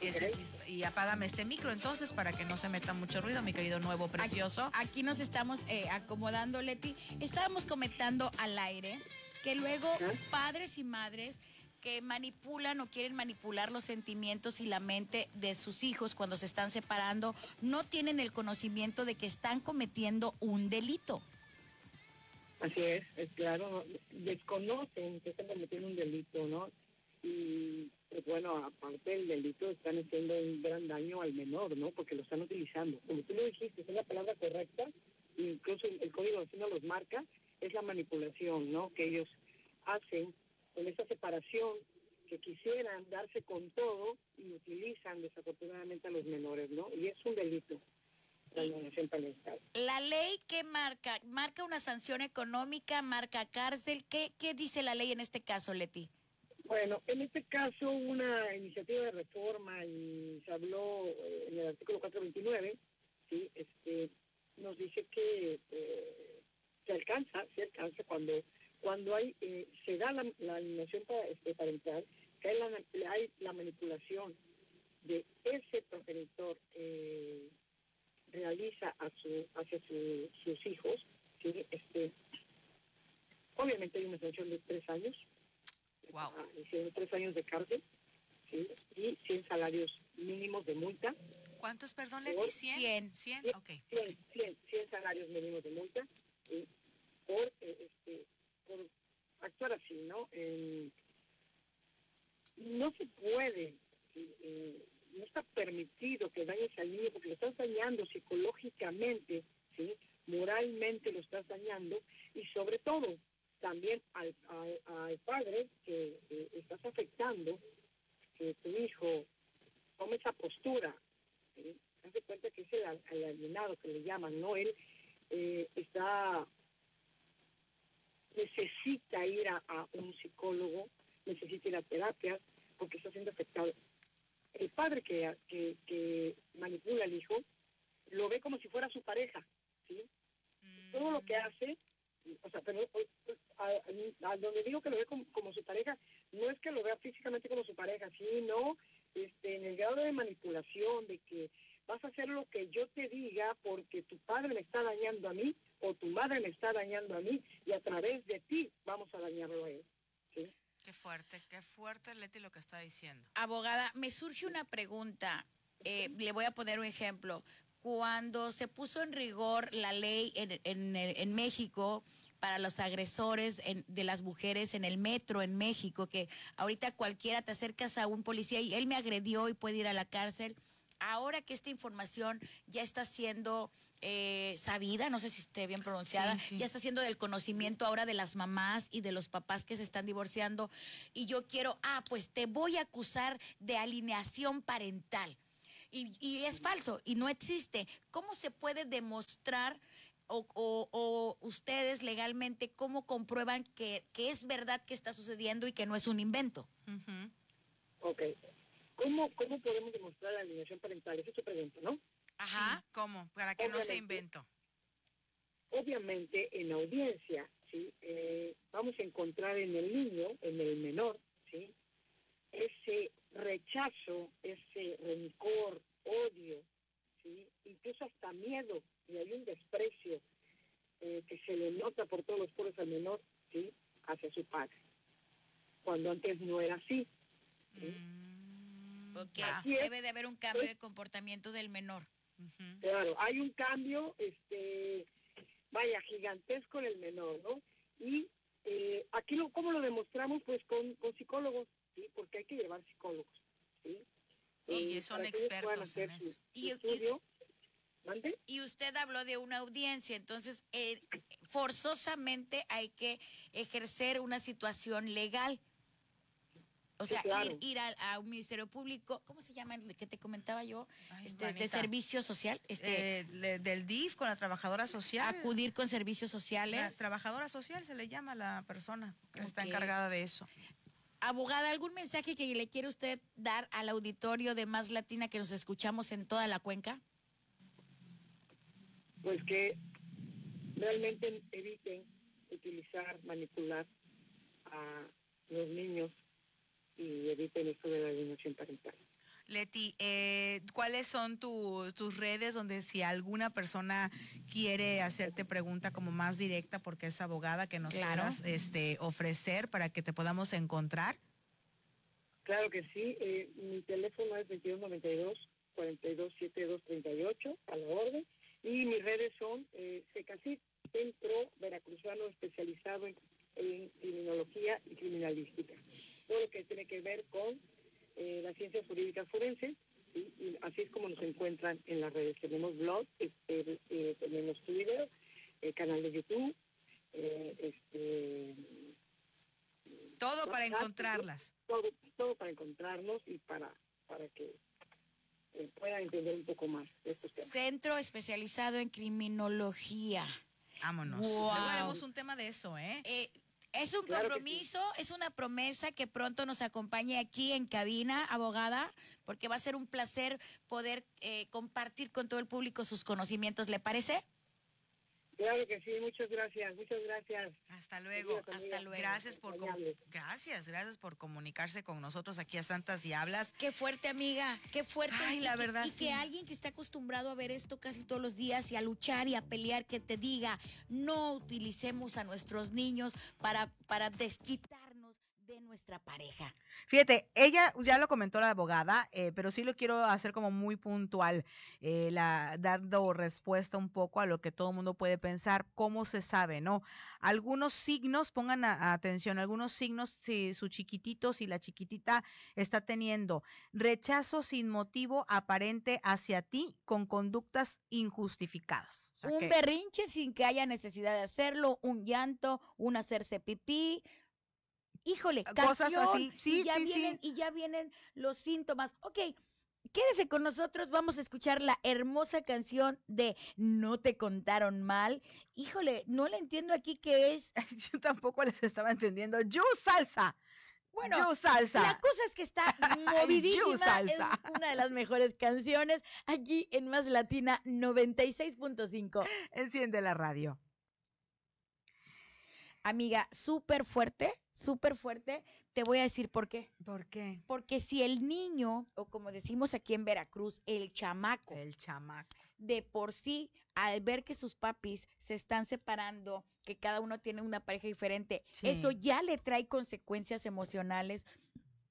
[SPEAKER 1] y apágame este micro entonces para que no se meta mucho ruido, mi querido nuevo precioso.
[SPEAKER 2] Aquí, nos estamos eh, acomodando, Leti. Estábamos comentando al aire que luego padres y madres que manipulan o quieren manipular los sentimientos y la mente de sus hijos cuando se están separando, no tienen el conocimiento de que están cometiendo un delito.
[SPEAKER 3] Así es, es claro, desconocen que están cometiendo un delito, ¿no? Y pues, bueno, aparte del delito, están haciendo un gran daño al menor, ¿no? Porque lo están utilizando. Como tú lo dijiste, es la palabra correcta, incluso el código no los marca, es la manipulación, ¿no? Que ellos hacen con esa separación que quisieran darse con todo y utilizan desafortunadamente a los menores, ¿no? Y es un delito.
[SPEAKER 2] La ley que marca, marca una sanción económica, marca cárcel. ¿Qué, ¿Qué dice la ley en este caso, Leti?
[SPEAKER 3] Bueno, en este caso una iniciativa de reforma y se habló eh, en el artículo 429, ¿sí? este, nos dice que eh, se alcanza, se alcanza cuando cuando hay eh, se da la, la alineación este, parental, que hay la, hay la manipulación de ese progenitor eh, realiza a su, hacia sus hijos, ¿sí? este, obviamente hay una sanción de tres años,
[SPEAKER 1] wow.
[SPEAKER 3] tres años de cárcel ¿sí? y 100 salarios mínimos de multa.
[SPEAKER 1] ¿Cuántos, perdón, Leti? 100. 100, 100, 100,
[SPEAKER 3] okay. 100, 100, 100 salarios mínimos de multa ¿sí? por eh, este, por actuar así, ¿no? Eh, no se puede, eh, no está permitido que dañes al niño porque lo estás dañando psicológicamente, ¿sí? moralmente lo estás dañando y sobre todo también al, al, padre que estás afectando, que tu hijo tome esa postura, ¿sí? Haz cuenta que es el, alienado que le llaman, ¿no? Él eh, está necesita ir a, un psicólogo, necesita ir a terapia porque está siendo afectado. El padre que, que, manipula al hijo lo ve como si fuera su pareja, ¿sí? Todo lo que mm. hace o sea, pero a, donde digo que lo ve como, su pareja, no es que lo vea físicamente como su pareja, sino este, en el grado de manipulación, de que vas a hacer lo que yo te diga porque tu padre me está dañando a mí o tu madre me está dañando a mí y a través de ti vamos a dañarlo a él.
[SPEAKER 1] Qué fuerte, qué fuerte Leti lo que está diciendo.
[SPEAKER 2] Abogada, me surge una pregunta. Eh, le voy a poner un ejemplo. Cuando se puso en rigor la ley en, en, en México para los agresores de las mujeres en el metro en México, que ahorita cualquiera te acercas a un policía y él me agredió y puede ir a la cárcel. Ahora que esta información ya está siendo eh, sabida, no sé si esté bien pronunciada, ya está siendo del conocimiento ahora de las mamás y de los papás que se están divorciando. Y yo quiero, ah, pues te voy a acusar de alineación parental. Y, y es falso y no existe. ¿Cómo se puede demostrar o, ustedes legalmente cómo comprueban que, es verdad que está sucediendo y que no es un invento?
[SPEAKER 3] Ok. ¿Cómo, ¿Cómo podemos demostrar la alineación parental? Esa es tu pregunta, ¿no?
[SPEAKER 1] Ajá. ¿Cómo? Para que no sea invento.
[SPEAKER 3] Obviamente, en la audiencia, ¿sí? Eh, vamos a encontrar en el niño, en el menor, ¿sí? ese rechazo, ese rencor, odio, ¿sí? incluso hasta miedo, y hay un desprecio eh, que se le nota por todos los poros al menor ¿sí? hacia su padre, cuando antes no era así.
[SPEAKER 2] Mm, debe de haber un cambio de comportamiento del menor.
[SPEAKER 3] Claro, hay un cambio, este, vaya, gigantesco en el menor, ¿no? Y eh, aquí, lo, ¿cómo lo demostramos? Pues con, con psicólogos, ¿sí? Porque hay que llevar psicólogos, ¿sí?
[SPEAKER 1] Y eh, son expertos en eso. y,
[SPEAKER 2] y, usted habló de una audiencia, entonces eh, forzosamente hay que ejercer una situación legal. O sea, ir, a, un ministerio público, ¿cómo se llama el que te comentaba yo? este, de servicio social. Este,
[SPEAKER 1] eh, del DIF con la trabajadora social.
[SPEAKER 2] Acudir con servicios sociales. La
[SPEAKER 1] trabajadora social se le llama a la persona que está encargada de eso.
[SPEAKER 2] Abogada, ¿algún mensaje que le quiere usted dar al auditorio de Más Latina que nos escuchamos en toda la cuenca?
[SPEAKER 3] Pues que realmente eviten utilizar, manipular a los niños y eviten esto de la alienación parental.
[SPEAKER 1] Leti, eh, ¿cuáles son tus redes donde si alguna persona quiere hacerte pregunta como más directa porque es abogada que nos quieras este, ofrecer para que te podamos encontrar?
[SPEAKER 3] Claro que sí. Eh, mi teléfono es 2292 427238 a la orden y mis redes son eh, Centro Veracruzano especializado en en criminología y criminalística. Todo lo que tiene que ver con eh, las ciencias jurídicas forenses, y así es como nos encuentran en las redes. Tenemos blog, este, eh, tenemos Twitter, eh, canal de YouTube, este,
[SPEAKER 1] todo para encontrarlas.
[SPEAKER 3] Todo, todo para encontrarnos y para, para que puedan entender un poco más.
[SPEAKER 2] Centro especializado en criminología.
[SPEAKER 1] Vámonos. Wow. un tema de eso, ¿eh?
[SPEAKER 2] eh es un compromiso, es una promesa que pronto nos acompañe aquí en cabina, abogada, porque va a ser un placer poder eh, compartir con todo el público sus conocimientos. ¿Le parece?
[SPEAKER 3] Claro que sí, muchas gracias, muchas gracias.
[SPEAKER 1] Hasta luego, hasta luego. Gracias por gracias, gracias por comunicarse con nosotros aquí a Santas Diablas.
[SPEAKER 2] Qué fuerte, amiga, qué fuerte.
[SPEAKER 1] Ay, la verdad.
[SPEAKER 2] Y que alguien que está acostumbrado a ver esto casi todos los días y a luchar y a pelear, que te diga, no utilicemos a nuestros niños para, para desquitarnos de nuestra pareja.
[SPEAKER 1] Fíjate, ella ya lo comentó la abogada, eh, pero sí lo quiero hacer como muy puntual, eh, la, dando respuesta un poco a lo que todo el mundo puede pensar, cómo se sabe, ¿no? Algunos signos, pongan atención, algunos signos, si su chiquitito, si la chiquitita está teniendo rechazo sin motivo aparente hacia ti con conductas injustificadas.
[SPEAKER 2] un berrinche sin que haya necesidad de hacerlo, un llanto, un hacerse pipí, híjole, cosas así. Sí, y ya vienen, Y ya vienen los síntomas. Ok, quédese con nosotros, vamos a escuchar la hermosa canción de No te contaron mal. Híjole, no le entiendo aquí qué es.
[SPEAKER 1] Yo tampoco les estaba entendiendo. Yo salsa.
[SPEAKER 2] Bueno, Yo salsa. la cosa es que está movidísima, es una de las mejores canciones aquí en Más Latina 96.5.
[SPEAKER 1] Enciende la radio.
[SPEAKER 2] Amiga, súper fuerte, súper fuerte. Te voy a decir por qué.
[SPEAKER 1] ¿Por qué?
[SPEAKER 2] Porque si el niño, o como decimos aquí en Veracruz, el chamaco,
[SPEAKER 1] El chamaco.
[SPEAKER 2] de por sí, al ver que sus papis se están separando, que cada uno tiene una pareja diferente,
[SPEAKER 1] Sí.
[SPEAKER 2] eso ya le trae consecuencias emocionales,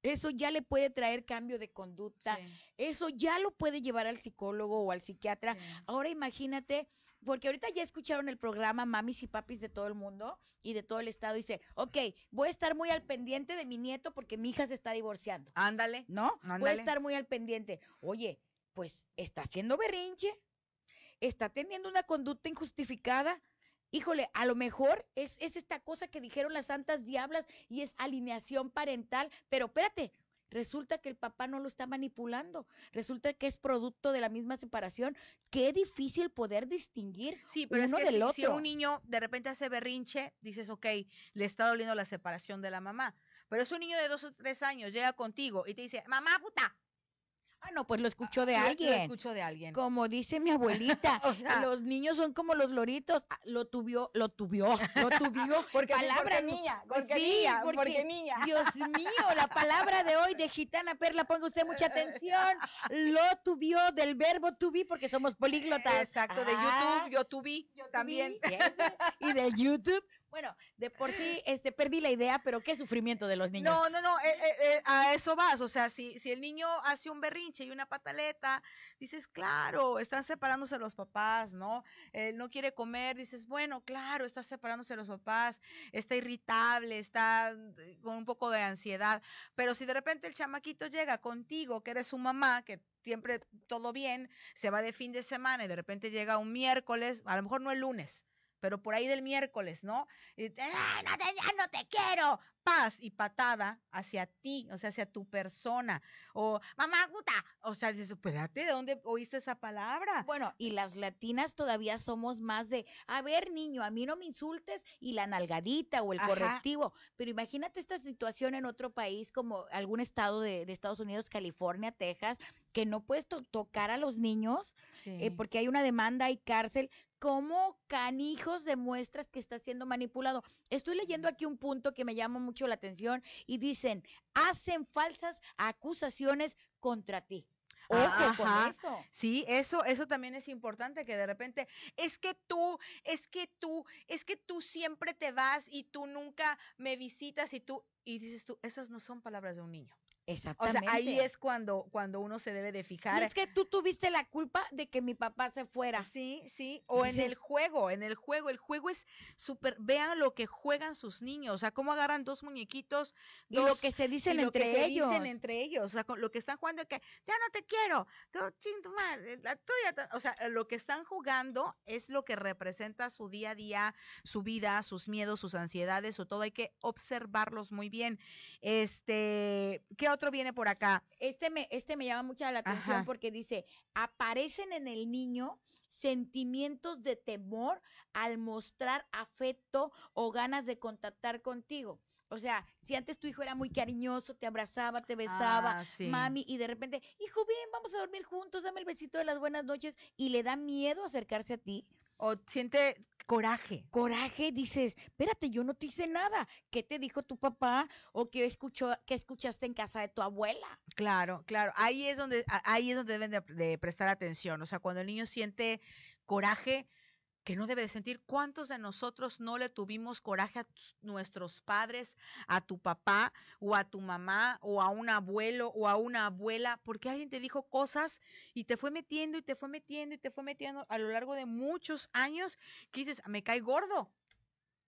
[SPEAKER 2] eso ya le puede traer cambio de conducta,
[SPEAKER 1] Sí,
[SPEAKER 2] eso ya lo puede llevar al psicólogo o al psiquiatra.
[SPEAKER 1] sí.
[SPEAKER 2] Ahora imagínate, porque ahorita ya escucharon el programa Mamis y Papis de todo el mundo y de todo el estado. Dice, ok, voy a estar muy al pendiente de mi nieto porque mi hija se está divorciando,
[SPEAKER 1] Ándale.
[SPEAKER 2] ¿no? Voy a
[SPEAKER 1] Ándale.
[SPEAKER 2] estar muy al pendiente. Oye, pues está haciendo berrinche, está teniendo una conducta injustificada. Híjole, a lo mejor es, es esta cosa que dijeron las santas diablas y es alineación parental, pero espérate, resulta que el papá no lo está manipulando, resulta que es producto de la misma separación. Qué difícil poder distinguir
[SPEAKER 1] Sí, pero
[SPEAKER 2] uno
[SPEAKER 1] es que
[SPEAKER 2] del
[SPEAKER 1] si, si un niño de repente hace berrinche, dices, ok, le está doliendo la separación de la mamá. Pero es un niño de dos o tres años, llega contigo y te dice, mamá puta.
[SPEAKER 2] Ah, no, pues lo escuchó de
[SPEAKER 1] Lo- Lo
[SPEAKER 2] alguien.
[SPEAKER 1] escucho de alguien.
[SPEAKER 2] Como dice mi abuelita,
[SPEAKER 1] O sea-
[SPEAKER 2] los niños son como los loritos. Ah, Lo tuvió, lo tuvió, lo tuvió.
[SPEAKER 3] Porque,
[SPEAKER 2] palabra
[SPEAKER 3] porque niña, porque
[SPEAKER 2] sí,
[SPEAKER 3] niña,
[SPEAKER 2] porque-
[SPEAKER 3] porque niña.
[SPEAKER 2] Dios mío, la palabra de hoy de gitana perla, ponga usted mucha atención. Lo tuvió del verbo be porque somos políglotas.
[SPEAKER 1] Exacto, de
[SPEAKER 2] Ah,
[SPEAKER 1] YouTube, yo tuve también.
[SPEAKER 2] sí, ese. Y de YouTube. Bueno, de por sí este, perdí la idea, pero qué sufrimiento de los niños.
[SPEAKER 1] No, no, no, eh, eh, eh, a eso vas. O sea, si, si el niño hace un berrinche y una pataleta, dices, claro, están separándose los papás, ¿no? Él no quiere comer, dices, bueno, claro, está separándose los papás, está irritable, está con un poco de ansiedad. Pero si de repente el chamaquito llega contigo, que eres su mamá, que siempre todo bien, se va de fin de semana y de repente llega un miércoles, a lo mejor no el lunes, pero por ahí del miércoles, ¿no? Y, "Ay, no te, ya no te quiero, paz y patada hacia ti, o sea, hacia tu persona. O, mamá puta, o sea, dices, espérate, ¿de dónde oíste esa palabra?
[SPEAKER 2] Bueno, y las latinas todavía somos más de, a ver, niño, a mí no me insultes y la nalgadita o el
[SPEAKER 1] Ajá.
[SPEAKER 2] correctivo. Pero imagínate esta situación en otro país como algún estado de, de Estados Unidos, California, Texas, que no puedes to- tocar a los niños eh, porque hay una demanda, hay cárcel. ¿Cómo canijos demuestras que está siendo manipulado? Estoy leyendo aquí un punto que me llama mucho la atención y dicen, hacen falsas acusaciones contra ti. Ojo con
[SPEAKER 1] Ajá.
[SPEAKER 2] eso.
[SPEAKER 1] Sí, eso, eso también es importante, que de repente, es que tú, es que tú, es que tú siempre te vas y tú nunca me visitas y tú, y dices tú, esas no son palabras de un niño. O
[SPEAKER 2] Exactamente.
[SPEAKER 1] sea, ahí es cuando, cuando uno se debe de
[SPEAKER 2] Y
[SPEAKER 1] fijar.
[SPEAKER 2] es que tú tuviste la culpa de que mi papá se fuera.
[SPEAKER 1] Sí, sí, o en el juego, en el juego, el juego es súper, vean lo que juegan sus niños, o sea, cómo agarran dos muñequitos,
[SPEAKER 2] Y lo
[SPEAKER 1] dos-
[SPEAKER 2] que se
[SPEAKER 1] y
[SPEAKER 2] dicen
[SPEAKER 1] lo
[SPEAKER 2] entre
[SPEAKER 1] se
[SPEAKER 2] ellos.
[SPEAKER 1] dicen entre ellos, o sea, con lo que están jugando, que ya no te quiero, tú ching tu madre, la tuya, ta-". o sea, lo que están jugando es lo que representa su día a día, su vida, sus miedos, sus ansiedades, o todo, hay que observarlos muy bien. Este, ¿qué otro viene por acá?
[SPEAKER 2] Este me, este me llama mucho la atención
[SPEAKER 1] Ajá.
[SPEAKER 2] porque dice, aparecen en el niño sentimientos de temor al mostrar afecto o ganas de contactar contigo. O sea, si antes tu hijo era muy cariñoso, te abrazaba, te besaba,
[SPEAKER 1] Ah, sí.
[SPEAKER 2] mami, y de repente, hijo, bien, vamos a dormir juntos, dame el besito de las buenas noches, y le da miedo acercarse a ti,
[SPEAKER 1] O siente coraje.
[SPEAKER 2] coraje, dices, espérate, yo no te hice nada. ¿Qué te dijo tu papá? ¿O qué, escuchó, qué escuchaste en casa de tu abuela?
[SPEAKER 1] Claro, claro. Ahí es donde, ahí es donde deben de, de prestar atención. O sea, cuando el niño siente coraje, que no debe de sentir, ¿cuántos de nosotros no le tuvimos coraje a nuestros padres, a tu papá o a tu mamá o a un abuelo o a una abuela? Porque alguien te dijo cosas y te fue metiendo y te fue metiendo y te fue metiendo a lo largo de muchos años que dices, me cae gordo.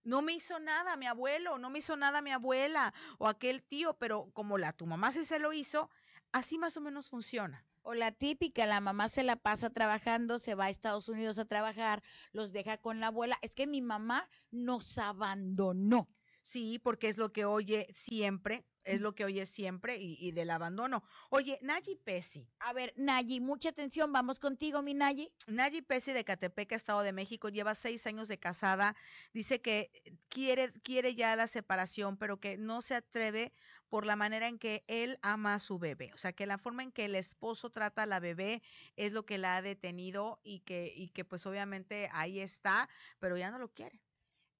[SPEAKER 1] No me hizo nada mi abuelo, no me hizo nada mi abuela o aquel tío, pero como la tu mamá sí se lo hizo, así más o menos funciona.
[SPEAKER 2] O la típica, la mamá se la pasa trabajando, se va a Estados Unidos a trabajar, los deja con la abuela. Es que mi mamá nos abandonó.
[SPEAKER 1] Sí, porque es lo que oye siempre, es lo que oye siempre y, y del abandono. Oye, Nayi Pesi,
[SPEAKER 2] A ver, Nayi, mucha atención, vamos contigo, mi Nayi.
[SPEAKER 1] Nayi Pesi de Catepec, Estado de México, lleva seis años de casada, dice que quiere, quiere ya la separación, pero que no se atreve por la manera en que él ama a su bebé. O sea, que la forma en que el esposo trata a la bebé es lo que la ha detenido y que, y que pues obviamente ahí está, pero ya no lo quiere.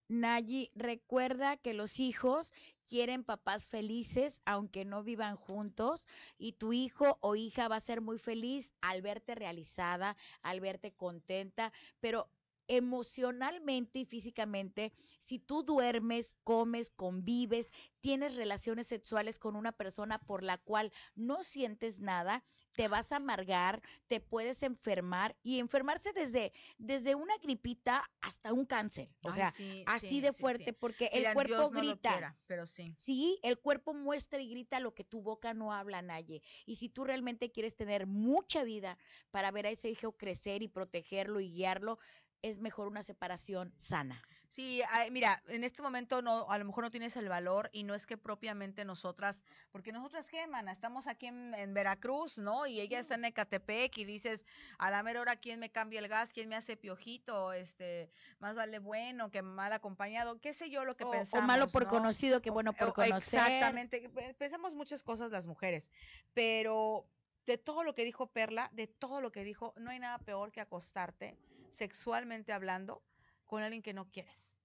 [SPEAKER 2] Nayi, recuerda que los hijos quieren papás felices, aunque no vivan juntos, y tu hijo o hija va a ser muy feliz al verte realizada, al verte contenta, pero emocionalmente y físicamente, si tú duermes, comes, convives, tienes relaciones sexuales con una persona por la cual no sientes nada, te vas a amargar, te puedes enfermar y enfermarse desde, desde una gripita hasta un cáncer. O sea, así de fuerte, porque el cuerpo grita.
[SPEAKER 1] pero sí.
[SPEAKER 2] Sí, el cuerpo muestra y grita lo que tu boca no habla, nadie. Y si tú realmente quieres tener mucha vida para ver a ese hijo crecer y protegerlo y guiarlo, es mejor una separación sana.
[SPEAKER 1] Sí, mira, en este momento no, a lo mejor no tienes el valor y no es que propiamente nosotras, porque nosotras qué, mana, estamos aquí en, Veracruz, ¿no? Y ella está en Ecatepec y dices, a la mera hora, ¿quién me cambia el gas? ¿Quién me hace piojito? Este, más vale bueno que mal acompañado, qué sé yo lo que pensamos.
[SPEAKER 2] O malo por conocido que bueno por conocer.
[SPEAKER 1] Exactamente, pensamos muchas cosas las mujeres, pero de todo lo que dijo Perla, de todo lo que dijo, no hay nada peor que acostarte sexualmente hablando con alguien que no quieres,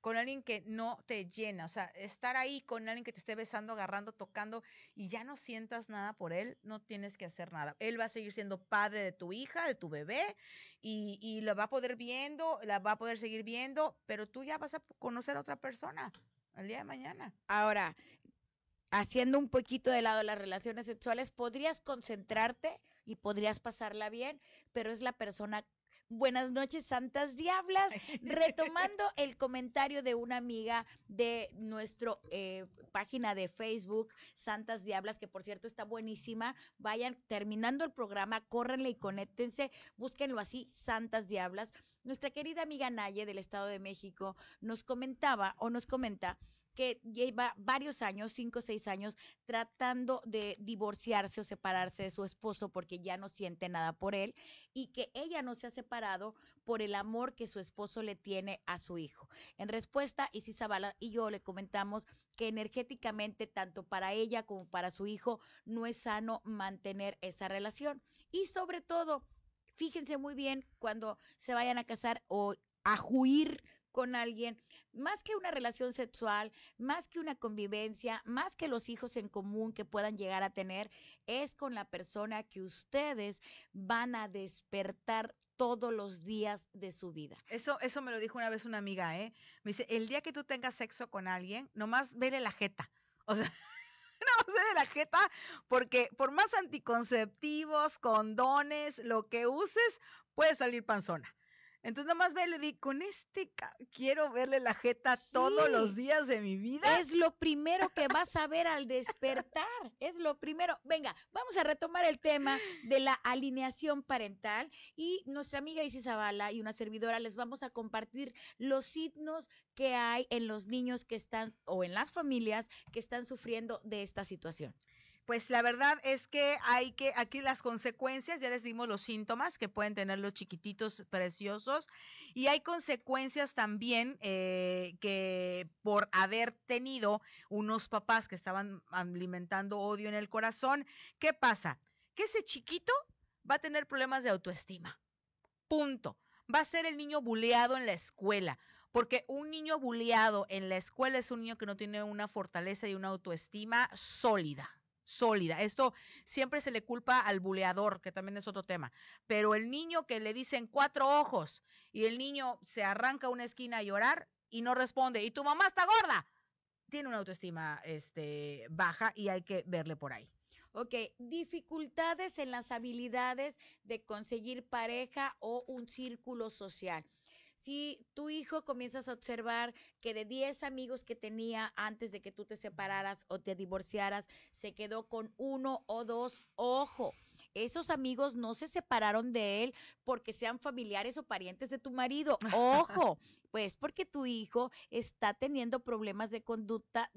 [SPEAKER 1] con alguien que no te llena, o sea, estar ahí con alguien que te esté besando, agarrando, tocando y ya no sientas nada por él, no tienes que hacer nada. Él va a seguir siendo padre de tu hija, de tu bebé y, y lo va a poder viendo, la va a poder seguir viendo, pero tú ya vas a conocer a otra persona el día de mañana.
[SPEAKER 2] Ahora, haciendo un poquito de lado las relaciones sexuales, podrías concentrarte y podrías pasarla bien, pero es la persona Buenas noches, Santas Diablas. Retomando el comentario de una amiga de nuestra eh, página de Facebook, Santas Diablas, que por cierto está buenísima. Vayan terminando el programa, córrenle y conéctense, búsquenlo así, Santas Diablas. Nuestra querida amiga Naye del Estado de México nos comentaba o nos comenta que lleva varios años, cinco o seis años, tratando de divorciarse o separarse de su esposo porque ya no siente nada por él y que ella no se ha separado por el amor que su esposo le tiene a su hijo. En respuesta, Isis Zavala y yo le comentamos que energéticamente, tanto para ella como para su hijo, no es sano mantener esa relación. Y sobre todo, fíjense muy bien cuando se vayan a casar o a juir con alguien, más que una relación sexual, más que una convivencia, más que los hijos en común que puedan llegar a tener, es con la persona que ustedes van a despertar todos los días de su vida.
[SPEAKER 1] Eso, eso me lo dijo una vez una amiga, ¿eh? Me dice, el día que tú tengas sexo con alguien, nomás vele la jeta. O sea, no vele la jeta, porque por más anticonceptivos, condones, lo que uses, puede salir panzona. Entonces nomás ve, le di, con este quiero verle la jeta todos los días de mi vida.
[SPEAKER 2] Es lo primero que vas a ver al despertar, es lo primero. Venga, vamos a retomar el tema de la alineación parental y nuestra amiga Isis Zavala y una servidora les vamos a compartir los signos que hay en los niños que están o en las familias que están sufriendo de esta situación
[SPEAKER 1] pues la verdad es que hay que, aquí las consecuencias, ya les dimos los síntomas que pueden tener los chiquititos preciosos, y hay consecuencias también eh, que por haber tenido unos papás que estaban alimentando odio en el corazón, ¿qué pasa? Que ese chiquito va a tener problemas de autoestima. Punto. Va a ser el niño buleado en la escuela. Porque un niño buleado en la escuela es un niño que no tiene una fortaleza y una autoestima sólida sólida. Esto siempre se le culpa al buleador, que también es otro tema. Pero el niño que le dicen cuatro ojos y el niño se arranca una esquina a llorar y no responde, y tu mamá está gorda, tiene una autoestima este, baja y hay que verle por ahí.
[SPEAKER 2] Ok, dificultades en las habilidades de conseguir pareja o un círculo social. Si tu hijo comienzas a observar que de 10 amigos que tenía antes de que tú te separaras o te divorciaras, se quedó con uno o dos, ojo, esos amigos no se separaron de él porque sean familiares o parientes de tu marido. Ojo, pues porque tu hijo está teniendo problemas de conducta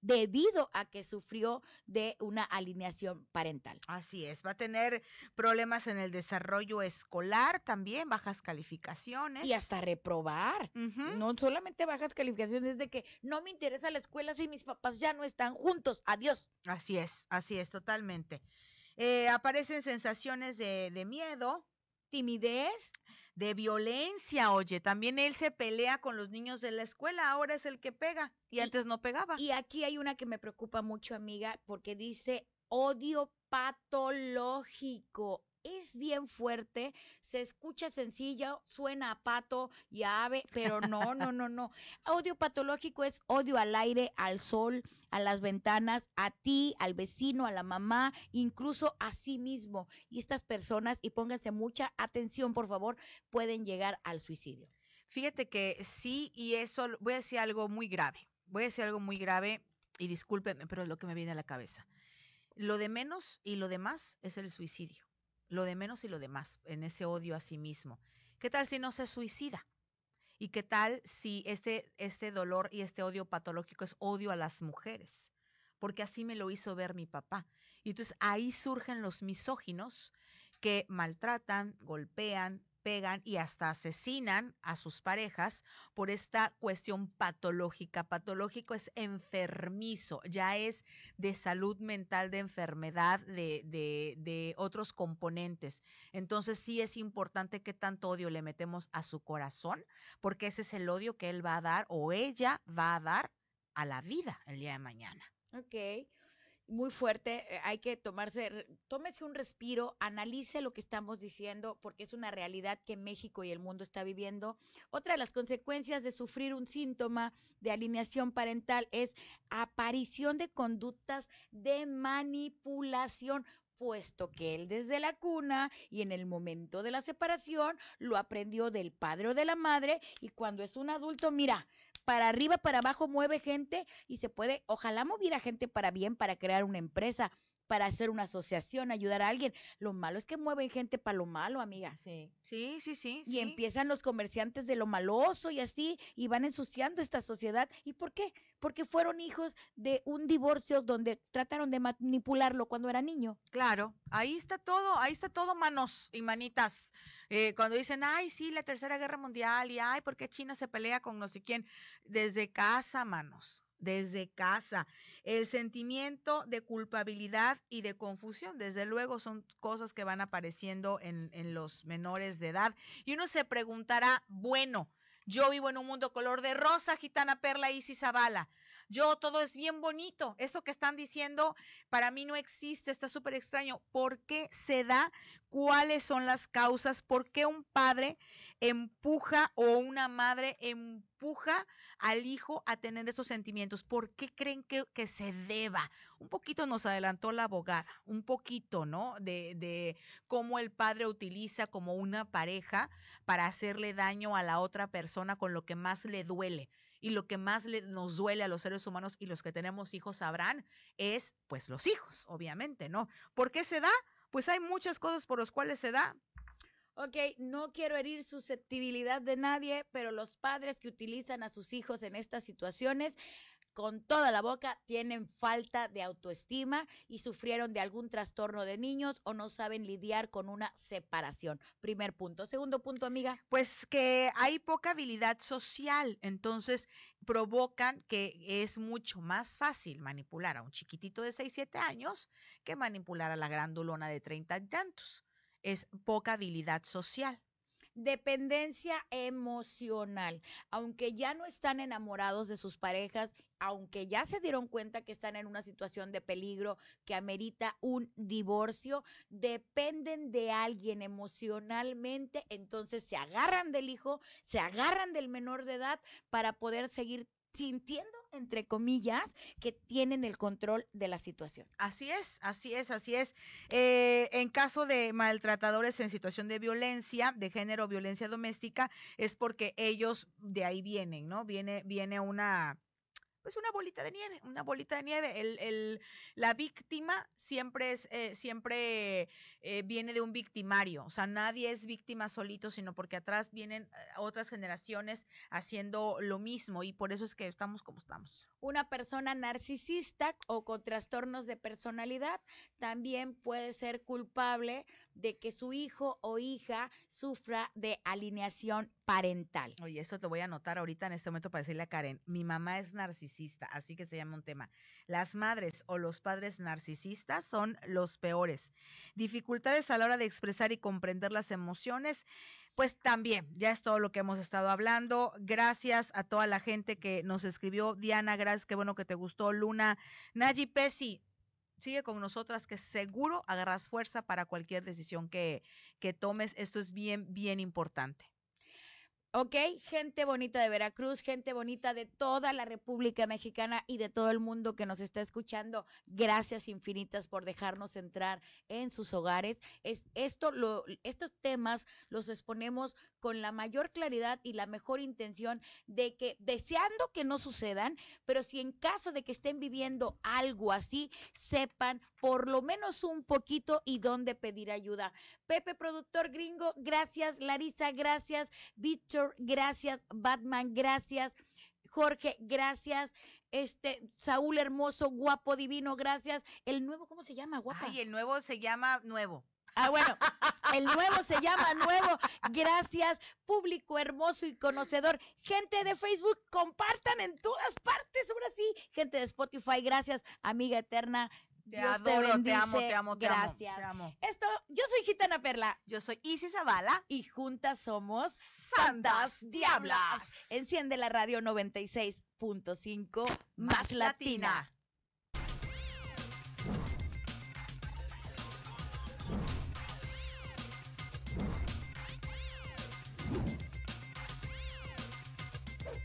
[SPEAKER 2] debido a que sufrió de una alineación parental.
[SPEAKER 1] Así es, va a tener problemas en el desarrollo escolar también, bajas calificaciones.
[SPEAKER 2] Y hasta reprobar. No solamente bajas calificaciones, de que no me interesa la escuela si mis papás ya no están juntos. Adiós.
[SPEAKER 1] Así es, así es, totalmente. Eh, aparecen sensaciones de, de miedo.
[SPEAKER 2] Timidez
[SPEAKER 1] de violencia, oye, también él se pelea con los niños de la escuela, ahora es el que pega y, antes no pegaba.
[SPEAKER 2] Y aquí hay una que me preocupa mucho, amiga, porque dice odio patológico es bien fuerte, se escucha sencillo, suena a pato y a ave, pero no, no, no, no. Odio patológico es odio al aire, al sol, a las ventanas, a ti, al vecino, a la mamá, incluso a sí mismo. Y estas personas, y pónganse mucha atención, por favor, pueden llegar al suicidio.
[SPEAKER 1] Fíjate que sí, y eso, voy a decir algo muy grave. Voy a decir algo muy grave, y discúlpenme, pero es lo que me viene a la cabeza. Lo de menos y lo de más es el suicidio lo de menos y lo de más, en ese odio a sí mismo. ¿Qué tal si no se suicida? ¿Y qué tal si este, este dolor y este odio patológico es odio a las mujeres? Porque así me lo hizo ver mi papá. Y entonces ahí surgen los misóginos que maltratan, golpean, pegan y hasta asesinan a sus parejas por esta cuestión patológica. Patológico es enfermizo, ya es de salud mental, de enfermedad, de, de, de otros componentes. Entonces sí es importante que tanto odio le metemos a su corazón, porque ese es el odio que él va a dar o ella va a dar a la vida el día de mañana.
[SPEAKER 2] Ok muy fuerte, eh, hay que tomarse, tómese un respiro, analice lo que estamos diciendo, porque es una realidad que México y el mundo está viviendo. Otra de las consecuencias de sufrir un síntoma de alineación parental es aparición de conductas de manipulación puesto que él desde la cuna y en el momento de la separación lo aprendió del padre o de la madre y cuando es un adulto, mira, para arriba, para abajo mueve gente y se puede, ojalá moviera gente para bien, para crear una empresa, para hacer una asociación, ayudar a alguien. Lo malo es que mueven gente para lo malo, amiga.
[SPEAKER 1] Sí, sí, sí, sí.
[SPEAKER 2] Y empiezan los comerciantes de lo maloso y así, y van ensuciando esta sociedad. ¿Y por qué? Porque fueron hijos de un divorcio donde trataron de manipularlo cuando era niño.
[SPEAKER 1] Claro, ahí está todo, ahí está todo, manos y manitas. Eh, cuando dicen, ay, sí, la tercera guerra mundial, y ay, ¿por qué China se pelea con no sé quién? Desde casa, manos desde casa. El sentimiento de culpabilidad y de confusión, desde luego, son cosas que van apareciendo en, en los menores de edad. Y uno se preguntará, bueno, yo vivo en un mundo color de rosa, gitana perla, y Zavala. Yo todo es bien bonito. Esto que están diciendo para mí no existe, está súper extraño. ¿Por qué se da? ¿Cuáles son las causas? ¿Por qué un padre empuja o una madre empuja al hijo a tener esos sentimientos? ¿Por qué creen que, se deba? Un poquito nos adelantó la abogada, un poquito, ¿no? De, de cómo el padre utiliza como una pareja para hacerle daño a la otra persona con lo que más le duele. Y lo que más le, nos duele a los seres humanos y los que tenemos hijos sabrán es, pues, los hijos, obviamente, ¿no? ¿Por qué se da? Pues hay muchas cosas por las cuales se da
[SPEAKER 2] ok, no quiero herir susceptibilidad de nadie, pero los padres que utilizan a sus hijos en estas situaciones con toda la boca tienen falta de autoestima y sufrieron de algún trastorno de niños o no saben lidiar con una separación. Primer punto. Segundo punto, amiga.
[SPEAKER 1] Pues que hay poca habilidad social, entonces provocan que es mucho más fácil manipular a un chiquitito de 6, 7 años que manipular a la grandulona de 30 y tantos es poca habilidad social.
[SPEAKER 2] Dependencia emocional. Aunque ya no están enamorados de sus parejas, aunque ya se dieron cuenta que están en una situación de peligro que amerita un divorcio, dependen de alguien emocionalmente, entonces se agarran del hijo, se agarran del menor de edad para poder seguir sintiendo, entre comillas, que tienen el control de la situación.
[SPEAKER 1] Así es, así es, así es. Eh, en caso de maltratadores en situación de violencia, de género, violencia doméstica, es porque ellos de ahí vienen, ¿no? Viene, viene una pues una bolita de nieve, una bolita de nieve. El, el, la víctima siempre es, eh, siempre eh, viene de un victimario, o sea, nadie es víctima solito, sino porque atrás vienen eh, otras generaciones haciendo lo mismo y por eso es que estamos como estamos.
[SPEAKER 2] Una persona narcisista o con trastornos de personalidad también puede ser culpable de que su hijo o hija sufra de alineación parental.
[SPEAKER 1] Oye, eso te voy a anotar ahorita en este momento para decirle a Karen, mi mamá es narcisista, así que se llama un tema. Las madres o los padres narcisistas son los peores. Dificultades a la hora de expresar y comprender las emociones. pues también, ya es todo lo que hemos estado hablando. Gracias a toda la gente que nos escribió. Diana, gracias, qué bueno que te gustó. Luna, Naji Pesi, sigue con nosotras que seguro agarras fuerza para cualquier decisión que, que tomes. Esto es bien, bien importante.
[SPEAKER 2] ¿Ok? Gente bonita de Veracruz, gente bonita de toda la República Mexicana y de todo el mundo que nos está escuchando. Gracias infinitas por dejarnos entrar en sus hogares. Es esto lo, estos temas los exponemos con la mayor claridad y la mejor intención de que deseando que no sucedan, pero si en caso de que estén viviendo algo así, sepan por lo menos un poquito y dónde pedir ayuda. Pepe productor gringo, gracias. Larisa, gracias. Víctor gracias. Batman, gracias. Jorge, gracias. Este, Saúl Hermoso, guapo, divino, gracias. El nuevo, ¿cómo se llama, guapa?
[SPEAKER 1] Ay, el nuevo se llama Nuevo.
[SPEAKER 2] Ah, bueno, el nuevo se llama Nuevo. Gracias, público hermoso y conocedor. Gente de Facebook, compartan en todas partes, ahora sí. Gente de Spotify, gracias, amiga eterna.
[SPEAKER 1] Te adoro, te, amo, te amo, te
[SPEAKER 2] Gracias.
[SPEAKER 1] amo.
[SPEAKER 2] Esto, yo soy Gitana Perla.
[SPEAKER 1] Yo soy Isis Zavala.
[SPEAKER 2] Y juntas somos
[SPEAKER 1] Santas Diablas.
[SPEAKER 2] Enciende la radio 96.5 más latina.